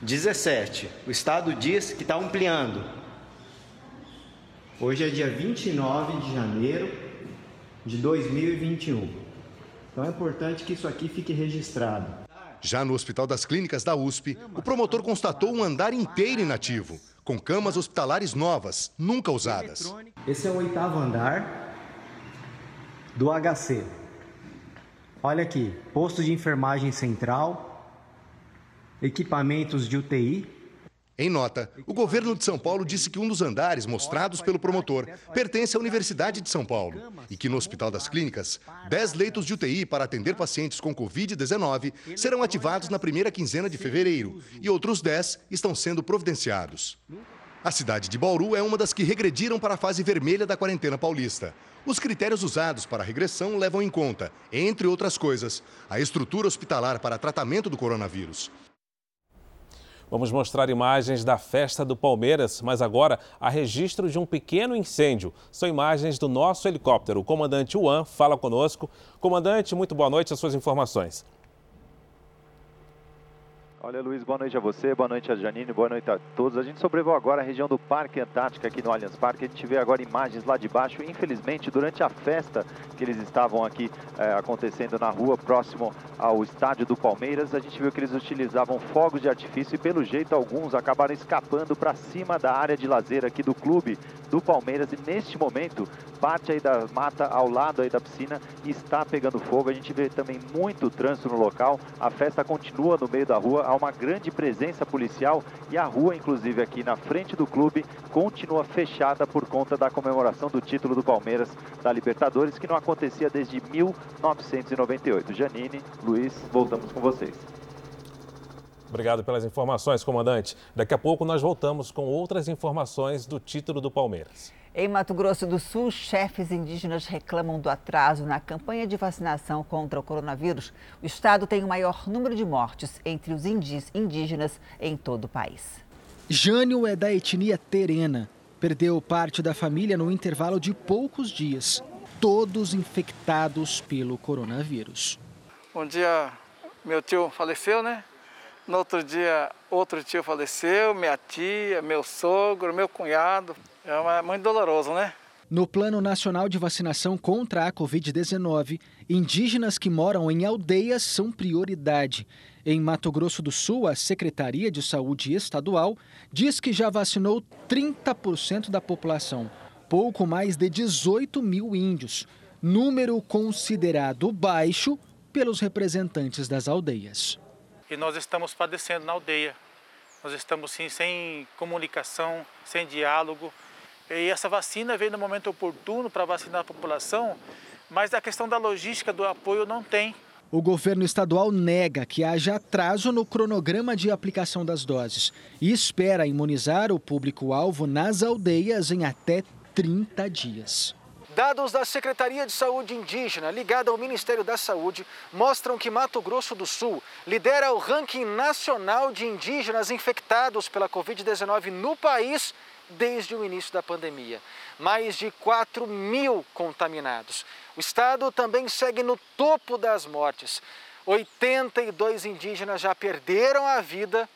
17. O Estado diz que está ampliando. Hoje é dia 29 de janeiro de 2021. Então é importante que isso aqui fique registrado. Já no Hospital das Clínicas da USP, o promotor constatou um andar inteiro inativo, com camas hospitalares novas, nunca usadas. Esse é o oitavo andar do HC. Olha aqui, posto de enfermagem central, equipamentos de UTI, em nota, o governo de São Paulo disse que um dos andares mostrados pelo promotor pertence à Universidade de São Paulo e que no Hospital das Clínicas, 10 leitos de UTI para atender pacientes com Covid-19 serão ativados na primeira quinzena de fevereiro e outros 10 estão sendo providenciados. A cidade de Bauru é uma das que regrediram para a fase vermelha da quarentena paulista. Os critérios usados para a regressão levam em conta, entre outras coisas, a estrutura hospitalar para tratamento do coronavírus, Vamos mostrar imagens da festa do Palmeiras, mas agora há registro de um pequeno incêndio. São imagens do nosso helicóptero. O comandante Juan fala conosco. Comandante, muito boa noite, as suas informações. Olha, Luiz, boa noite a você, boa noite a Janine, boa noite a todos. A gente sobreviveu agora à região do Parque Antártica, aqui no Allianz Parque. A gente vê agora imagens lá de baixo. Infelizmente, durante a festa que eles estavam aqui é, acontecendo na rua, próximo ao estádio do Palmeiras, a gente viu que eles utilizavam fogos de artifício e, pelo jeito, alguns acabaram escapando para cima da área de lazer aqui do clube do Palmeiras. E neste momento, parte aí da mata ao lado aí da piscina está pegando fogo. A gente vê também muito trânsito no local. A festa continua no meio da rua há uma grande presença policial e a rua, inclusive aqui na frente do clube, continua fechada por conta da comemoração do título do Palmeiras da Libertadores, que não acontecia desde 1998. Janine, Luiz, voltamos com vocês. Obrigado pelas informações, comandante. Daqui a pouco nós voltamos com outras informações do título do Palmeiras. Em Mato Grosso do Sul, chefes indígenas reclamam do atraso na campanha de vacinação contra o coronavírus. O estado tem o maior número de mortes entre os indígenas em todo o país. Jânio é da etnia terena. Perdeu parte da família no intervalo de poucos dias. Todos infectados pelo coronavírus. Um dia meu tio faleceu, né? No outro dia, outro tio faleceu, minha tia, meu sogro, meu cunhado. É muito doloroso, né? No Plano Nacional de Vacinação contra a Covid-19, indígenas que moram em aldeias são prioridade. Em Mato Grosso do Sul, a Secretaria de Saúde Estadual diz que já vacinou 30% da população. pouco mais de 18 mil índios, número considerado baixo pelos representantes das aldeias. E nós estamos padecendo na aldeia. Nós estamos sim sem comunicação, sem diálogo. E essa vacina veio no momento oportuno para vacinar a população, mas a questão da logística do apoio não tem. O governo estadual nega que haja atraso no cronograma de aplicação das doses e espera imunizar o público-alvo nas aldeias em até 30 dias. Dados da Secretaria de Saúde Indígena, ligada ao Ministério da Saúde, mostram que Mato Grosso do Sul lidera o ranking nacional de indígenas infectados pela Covid-19 no país desde o início da pandemia. Mais de 4 mil contaminados. O estado também segue no topo das mortes. 82 indígenas já perderam a vida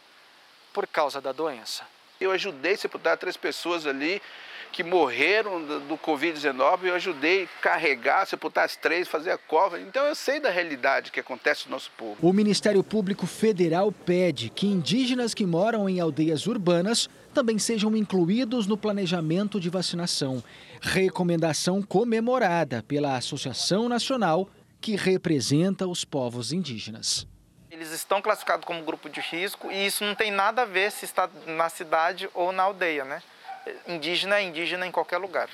por causa da doença. Eu ajudei a sepultar três pessoas ali que morreram do Covid-19, eu ajudei a carregar, sepultar as três, fazer a cova. Então eu sei da realidade que acontece no nosso povo. O Ministério Público Federal pede que indígenas que moram em aldeias urbanas também sejam incluídos no planejamento de vacinação. Recomendação comemorada pela Associação Nacional que representa os povos indígenas. Eles estão classificados como grupo de risco e isso não tem nada a ver se está na cidade ou na aldeia, né? Indígena é indígena em qualquer lugar.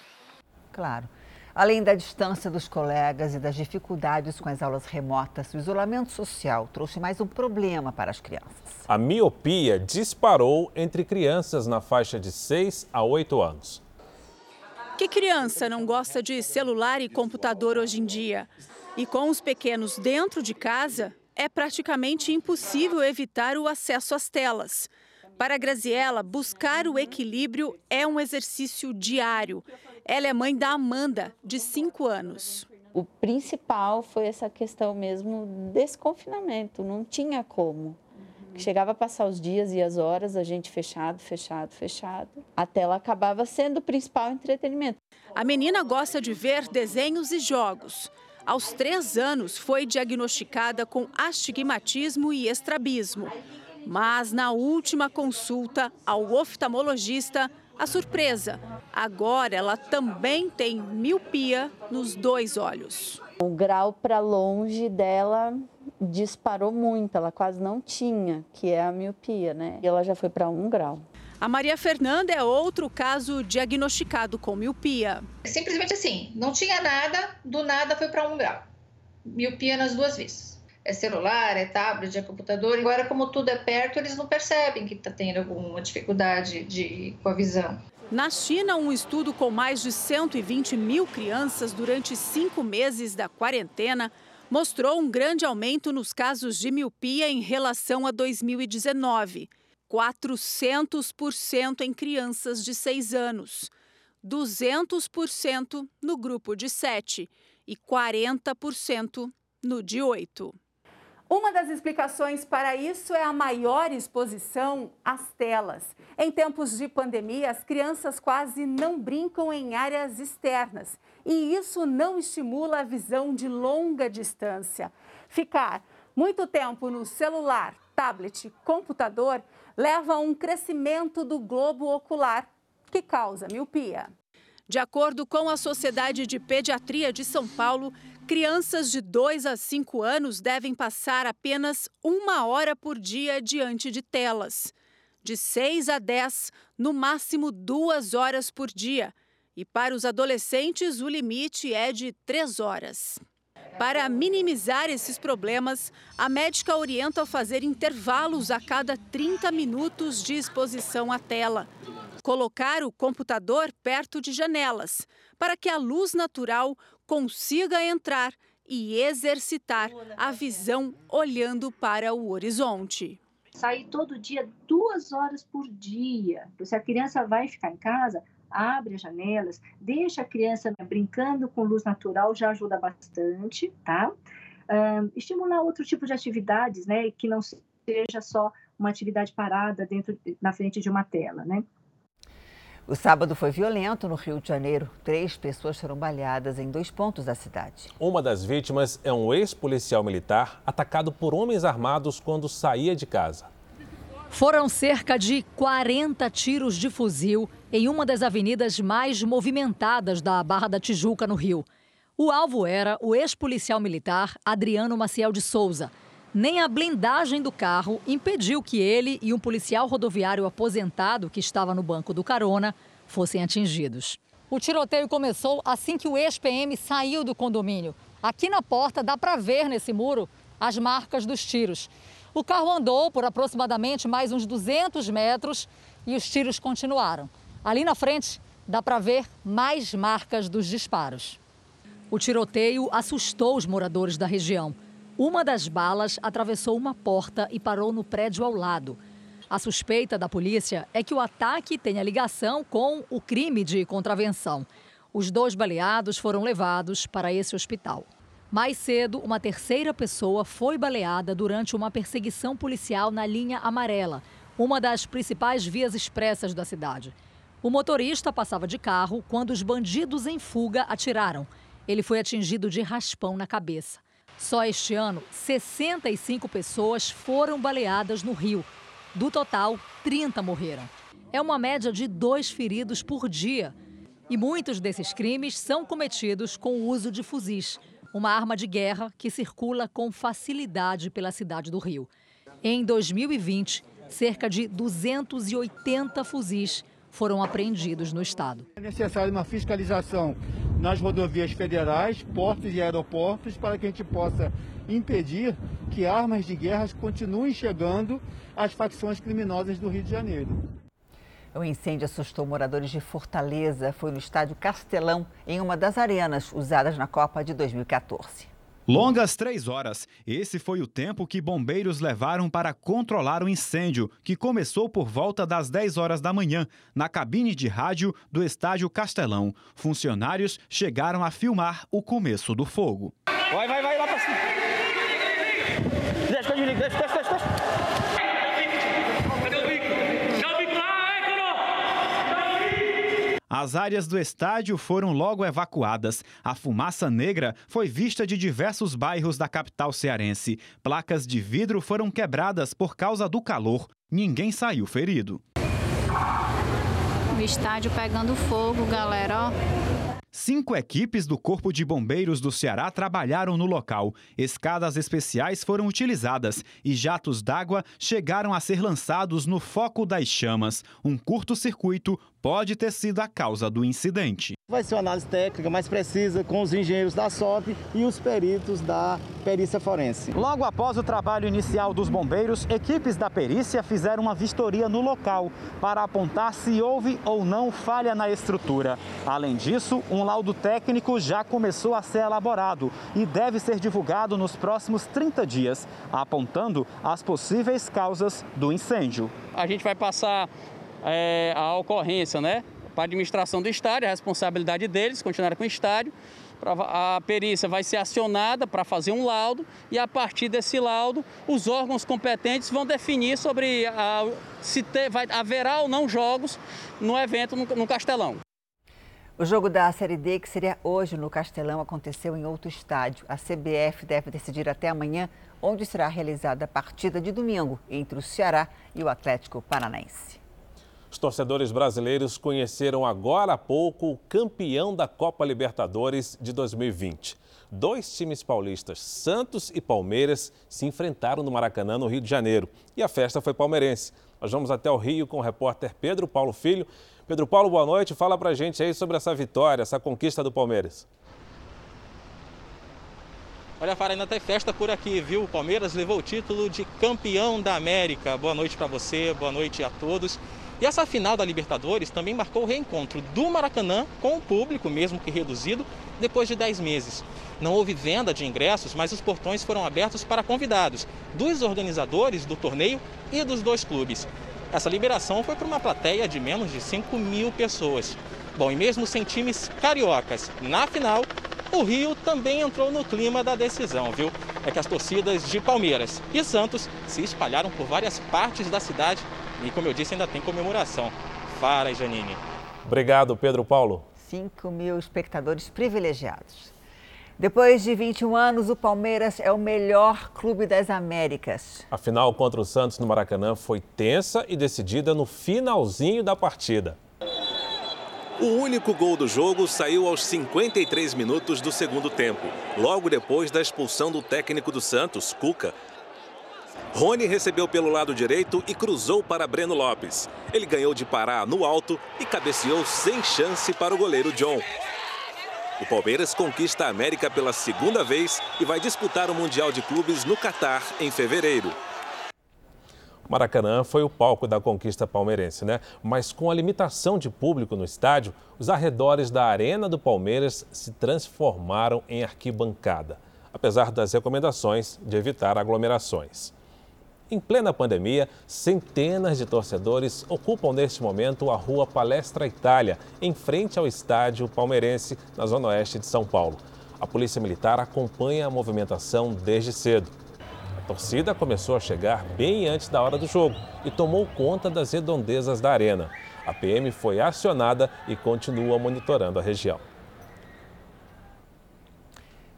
Claro. Além da distância dos colegas e das dificuldades com as aulas remotas, o isolamento social trouxe mais um problema para as crianças. A miopia disparou entre crianças na faixa de 6 a 8 anos. Que criança não gosta de celular e computador hoje em dia? E com os pequenos dentro de casa, é praticamente impossível evitar o acesso às telas. Para a Graziella, buscar o equilíbrio é um exercício diário. Ela é mãe da Amanda, de 5 anos. O principal foi essa questão mesmo desse confinamento, não tinha como. Chegava a passar os dias e as horas, a gente fechado, fechado, fechado. A tela acabava sendo o principal entretenimento. A menina gosta de ver desenhos e jogos. Aos três anos, foi diagnosticada com astigmatismo e estrabismo. Mas na última consulta ao oftalmologista, a surpresa. Agora ela também tem miopia nos dois olhos. O grau para longe dela disparou muito, ela quase não tinha, que é a miopia, né? E ela já foi para um grau. A Maria Fernanda é outro caso diagnosticado com miopia. Simplesmente assim, não tinha nada, do nada foi para um grau. Miopia nas duas vezes. É celular, é tablet, é computador. Agora, como tudo é perto, eles não percebem que está tendo alguma dificuldade de, com a visão. Na China, um estudo com mais de 120 mil crianças durante cinco meses da quarentena mostrou um grande aumento nos casos de miopia em relação a 2019. 400% em crianças de 6 anos, 200% no grupo de 7 e 40% no de 8. Uma das explicações para isso é a maior exposição às telas. Em tempos de pandemia, as crianças quase não brincam em áreas externas e isso não estimula a visão de longa distância. Ficar muito tempo no celular, tablet, computador leva a um crescimento do globo ocular, que causa miopia. De acordo com a Sociedade de Pediatria de São Paulo, crianças de 2 a 5 anos devem passar apenas uma hora por dia diante de telas. De 6 a 10, no máximo duas horas por dia. E para os adolescentes, o limite é de 3 horas. Para minimizar esses problemas, a médica orienta a fazer intervalos a cada 30 minutos de exposição à tela. Colocar o computador perto de janelas, para que a luz natural consiga entrar e exercitar a visão olhando para o horizonte. Sair todo dia duas horas por dia. Se a criança vai ficar em casa, abre as janelas, deixa a criança brincando com luz natural, já ajuda bastante, tá? Estimular outro tipo de atividades, né, que não seja só uma atividade parada dentro, na frente de uma tela, né? O sábado foi violento no Rio de Janeiro. Três pessoas foram baleadas em dois pontos da cidade. Uma das vítimas é um ex-policial militar atacado por homens armados quando saía de casa. Foram cerca de 40 tiros de fuzil em uma das avenidas mais movimentadas da Barra da Tijuca, no Rio. O alvo era o ex-policial militar Adriano Maciel de Souza. Nem a blindagem do carro impediu que ele e um policial rodoviário aposentado que estava no banco do carona fossem atingidos. O tiroteio começou assim que o ex-PM saiu do condomínio. Aqui na porta dá para ver nesse muro as marcas dos tiros. O carro andou por aproximadamente mais uns 200 metros e os tiros continuaram. Ali na frente dá para ver mais marcas dos disparos. O tiroteio assustou os moradores da região. Uma das balas atravessou uma porta e parou no prédio ao lado. A suspeita da polícia é que o ataque tenha ligação com o crime de contravenção. Os dois baleados foram levados para esse hospital. Mais cedo, uma terceira pessoa foi baleada durante uma perseguição policial na linha amarela, uma das principais vias expressas da cidade. O motorista passava de carro quando os bandidos em fuga atiraram. Ele foi atingido de raspão na cabeça. Só este ano, 65 pessoas foram baleadas no Rio. Do total, 30 morreram. É uma média de dois feridos por dia. E muitos desses crimes são cometidos com o uso de fuzis uma arma de guerra que circula com facilidade pela cidade do Rio. Em 2020, cerca de 280 fuzis foram apreendidos no estado. É necessário uma fiscalização nas rodovias federais, portos e aeroportos para que a gente possa impedir que armas de guerra continuem chegando às facções criminosas do Rio de Janeiro. O incêndio assustou moradores de Fortaleza. Foi no estádio Castelão, em uma das arenas usadas na Copa de 2014. Longas três horas. Esse foi o tempo que bombeiros levaram para controlar o incêndio, que começou por volta das 10 horas da manhã, na cabine de rádio do Estádio Castelão. Funcionários chegaram a filmar o começo do fogo. Vai, vai, vai, lá pra cima. Deixa, deixa, deixa, deixa, deixa. As áreas do estádio foram logo evacuadas. A fumaça negra foi vista de diversos bairros da capital cearense. Placas de vidro foram quebradas por causa do calor. Ninguém saiu ferido. O estádio pegando fogo, galera, ó. Cinco equipes do Corpo de Bombeiros do Ceará trabalharam no local. Escadas especiais foram utilizadas e jatos d'água chegaram a ser lançados no foco das chamas. Um curto-circuito pode ter sido a causa do incidente. Vai ser uma análise técnica mais precisa com os engenheiros da SOP e os peritos da perícia forense. Logo após o trabalho inicial dos bombeiros, equipes da perícia fizeram uma vistoria no local para apontar se houve ou não falha na estrutura. Além disso, um laudo técnico já começou a ser elaborado e deve ser divulgado nos próximos 30 dias, apontando as possíveis causas do incêndio. A gente vai passar é, a ocorrência, né? Para a administração do estádio, a responsabilidade deles, continuar com o estádio. A perícia vai ser acionada para fazer um laudo e a partir desse laudo os órgãos competentes vão definir sobre a, se ter, vai, haverá ou não jogos no evento no, no Castelão. O jogo da Série D, que seria hoje no Castelão, aconteceu em outro estádio. A CBF deve decidir até amanhã onde será realizada a partida de domingo entre o Ceará e o Atlético Paranaense. Os torcedores brasileiros conheceram agora há pouco o campeão da Copa Libertadores de 2020. Dois times paulistas, Santos e Palmeiras, se enfrentaram no Maracanã, no Rio de Janeiro. E a festa foi palmeirense. Nós vamos até o Rio com o repórter Pedro Paulo Filho. Pedro Paulo, boa noite. Fala pra gente aí sobre essa vitória, essa conquista do Palmeiras. Olha, Fara, ainda tem festa por aqui, viu? O Palmeiras levou o título de campeão da América. Boa noite para você, boa noite a todos. E essa final da Libertadores também marcou o reencontro do Maracanã com o público, mesmo que reduzido, depois de 10 meses. Não houve venda de ingressos, mas os portões foram abertos para convidados dos organizadores do torneio e dos dois clubes. Essa liberação foi para uma plateia de menos de 5 mil pessoas. Bom, e mesmo sem times cariocas na final, o Rio também entrou no clima da decisão, viu? É que as torcidas de Palmeiras e Santos se espalharam por várias partes da cidade e, como eu disse, ainda tem comemoração. Fala, Janine. Obrigado, Pedro Paulo. 5 mil espectadores privilegiados. Depois de 21 anos, o Palmeiras é o melhor clube das Américas. A final contra o Santos no Maracanã foi tensa e decidida no finalzinho da partida. O único gol do jogo saiu aos 53 minutos do segundo tempo, logo depois da expulsão do técnico do Santos, Cuca. Rony recebeu pelo lado direito e cruzou para Breno Lopes. Ele ganhou de parar no alto e cabeceou sem chance para o goleiro John. O Palmeiras conquista a América pela segunda vez e vai disputar o Mundial de Clubes no Catar em fevereiro. Maracanã foi o palco da conquista palmeirense, né? Mas com a limitação de público no estádio, os arredores da Arena do Palmeiras se transformaram em arquibancada, apesar das recomendações de evitar aglomerações. Em plena pandemia, centenas de torcedores ocupam neste momento a rua Palestra Itália, em frente ao estádio palmeirense, na zona oeste de São Paulo. A Polícia Militar acompanha a movimentação desde cedo. A torcida começou a chegar bem antes da hora do jogo e tomou conta das redondezas da arena. A PM foi acionada e continua monitorando a região.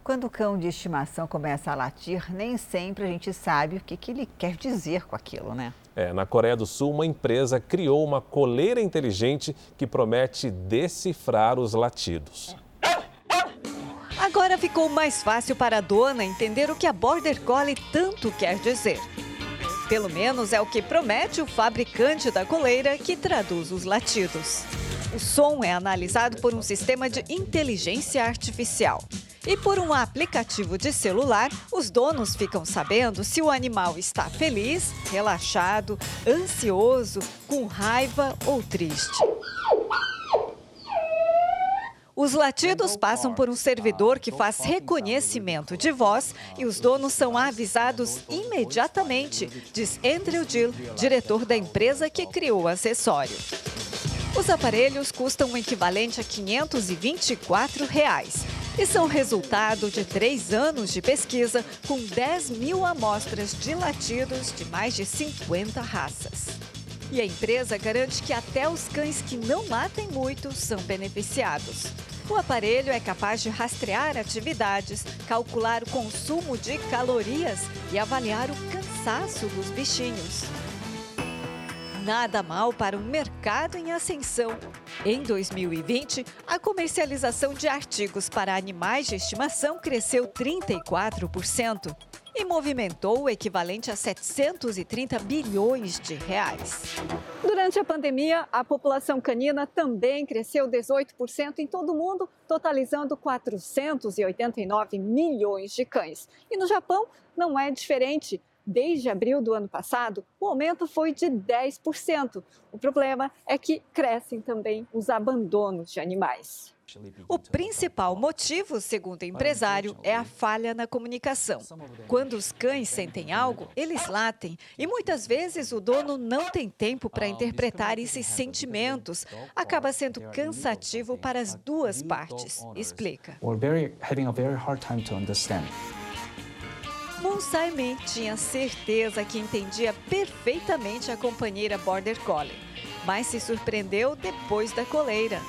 Quando o cão de estimação começa a latir, nem sempre a gente sabe o que, que ele quer dizer com aquilo, né? É, na Coreia do Sul, uma empresa criou uma coleira inteligente que promete decifrar os latidos. Agora ficou mais fácil para a dona entender o que a Border Collie tanto quer dizer. Pelo menos é o que promete o fabricante da coleira que traduz os latidos. O som é analisado por um sistema de inteligência artificial. E por um aplicativo de celular, os donos ficam sabendo se o animal está feliz, relaxado, ansioso, com raiva ou triste. Os latidos passam por um servidor que faz reconhecimento de voz e os donos são avisados imediatamente, diz Andrew Dill, diretor da empresa que criou o acessório. Os aparelhos custam o equivalente a 524 reais e são resultado de três anos de pesquisa com 10 mil amostras de latidos de mais de 50 raças. E a empresa garante que até os cães que não latem muito são beneficiados. O aparelho é capaz de rastrear atividades, calcular o consumo de calorias e avaliar o cansaço dos bichinhos. Nada mal para um mercado em ascensão. Em 2020, a comercialização de artigos para animais de estimação cresceu 34% e movimentou o equivalente a 730 bilhões de reais. Durante a pandemia, a população canina também cresceu 18% em todo o mundo, totalizando 489 milhões de cães. E no Japão não é diferente. Desde abril do ano passado, o aumento foi de 10%. O problema é que crescem também os abandonos de animais. O principal motivo, segundo o empresário, é a falha na comunicação. Quando os cães sentem algo, eles latem e muitas vezes o dono não tem tempo para interpretar esses sentimentos. Acaba sendo cansativo para as duas partes, explica. Moon Saimi tinha certeza que entendia perfeitamente a companheira Border Collie, mas se surpreendeu depois da coleira.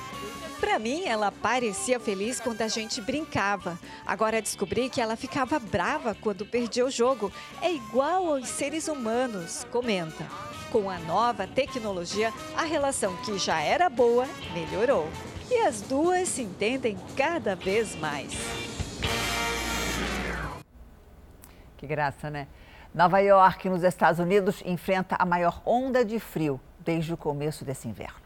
Para mim, ela parecia feliz quando a gente brincava. Agora descobri que ela ficava brava quando perdia o jogo. É igual aos seres humanos, comenta. Com a nova tecnologia, a relação que já era boa melhorou. E as duas se entendem cada vez mais. Que graça, né? Nova York, nos Estados Unidos, enfrenta a maior onda de frio desde o começo desse inverno.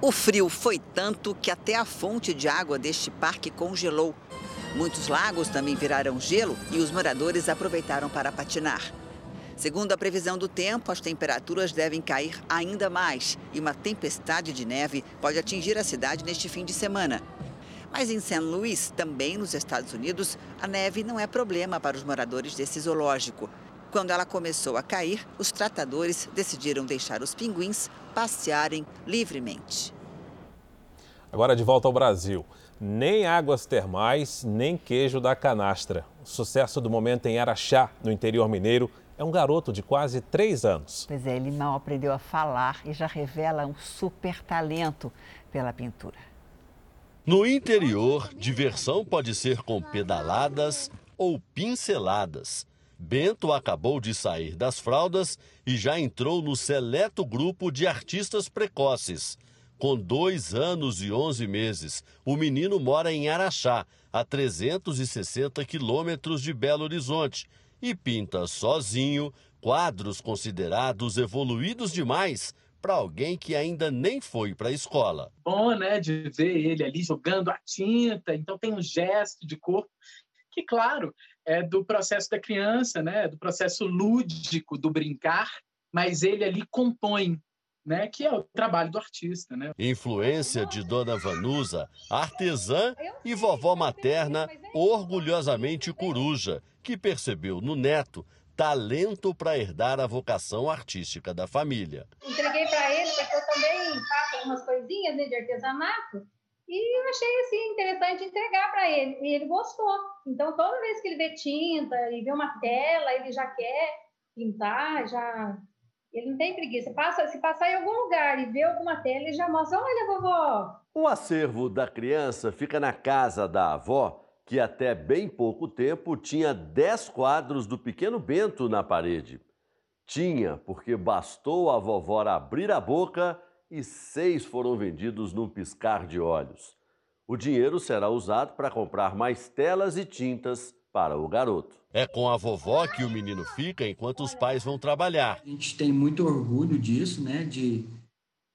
O frio foi tanto que até a fonte de água deste parque congelou. Muitos lagos também viraram gelo e os moradores aproveitaram para patinar. Segundo a previsão do tempo, as temperaturas devem cair ainda mais e uma tempestade de neve pode atingir a cidade neste fim de semana. Mas em St. Louis, também nos Estados Unidos, a neve não é problema para os moradores desse zoológico. Quando ela começou a cair, os tratadores decidiram deixar os pinguins passearem livremente. Agora de volta ao Brasil. Nem águas termais, nem queijo da canastra. O sucesso do momento em Araxá, no interior mineiro, é um garoto de quase três anos. Pois é, ele mal aprendeu a falar e já revela um super talento pela pintura. No interior, diversão pode ser com pedaladas ou pinceladas. Bento acabou de sair das fraldas e já entrou no seleto grupo de artistas precoces. Com dois anos e onze meses, o menino mora em Araxá, a 360 quilômetros de Belo Horizonte, e pinta sozinho quadros considerados evoluídos demais para alguém que ainda nem foi para a escola. Bom, né, de ver ele ali jogando a tinta, então tem um gesto de corpo que, claro, é do processo da criança, né, do processo lúdico do brincar, mas ele ali compõe né, que é o trabalho do artista. Né? Influência de Dona Vanusa, artesã e vovó materna orgulhosamente coruja, que percebeu no neto talento para herdar a vocação artística da família. Entreguei para ele, porque eu também faço algumas coisinhas né, de artesanato, e eu achei assim, interessante entregar para ele, e ele gostou. Então, toda vez que ele vê tinta e vê uma tela, ele já quer pintar, já ele não tem preguiça. Passa, se passar em algum lugar e ver alguma tela, ele já mostra: olha, vovó. O acervo da criança fica na casa da avó, que até bem pouco tempo tinha 10 quadros do pequeno Bento na parede. Tinha, porque bastou a vovó abrir a boca e seis foram vendidos num piscar de olhos. O dinheiro será usado para comprar mais telas e tintas para o garoto. É com a vovó que o menino fica enquanto os pais vão trabalhar. A gente tem muito orgulho disso, né? De,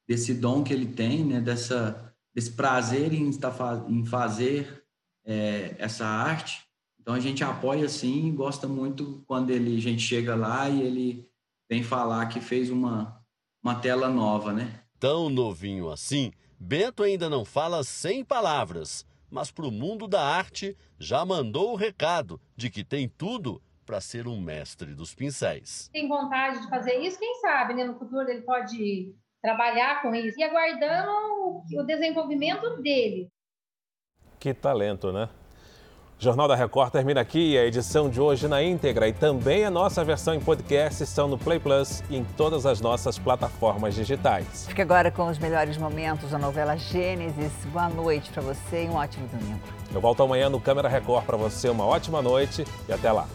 desse dom que ele tem, né? Dessa, desse prazer em, estar, em fazer é, essa arte. Então a gente apoia sim gosta muito quando ele, a gente chega lá e ele vem falar que fez uma, uma tela nova, né? Tão novinho assim, Bento ainda não fala sem palavras mas para o mundo da arte já mandou o recado de que tem tudo para ser um mestre dos pincéis. Tem vontade de fazer isso, quem sabe, né? No futuro ele pode trabalhar com isso e aguardando o desenvolvimento dele. Que talento, né? Jornal da Record termina aqui. A edição de hoje na íntegra e também a nossa versão em podcast estão no Play Plus e em todas as nossas plataformas digitais. Fique agora com os melhores momentos da novela Gênesis. Boa noite para você e um ótimo domingo. Eu volto amanhã no Câmera Record para você. Uma ótima noite e até lá.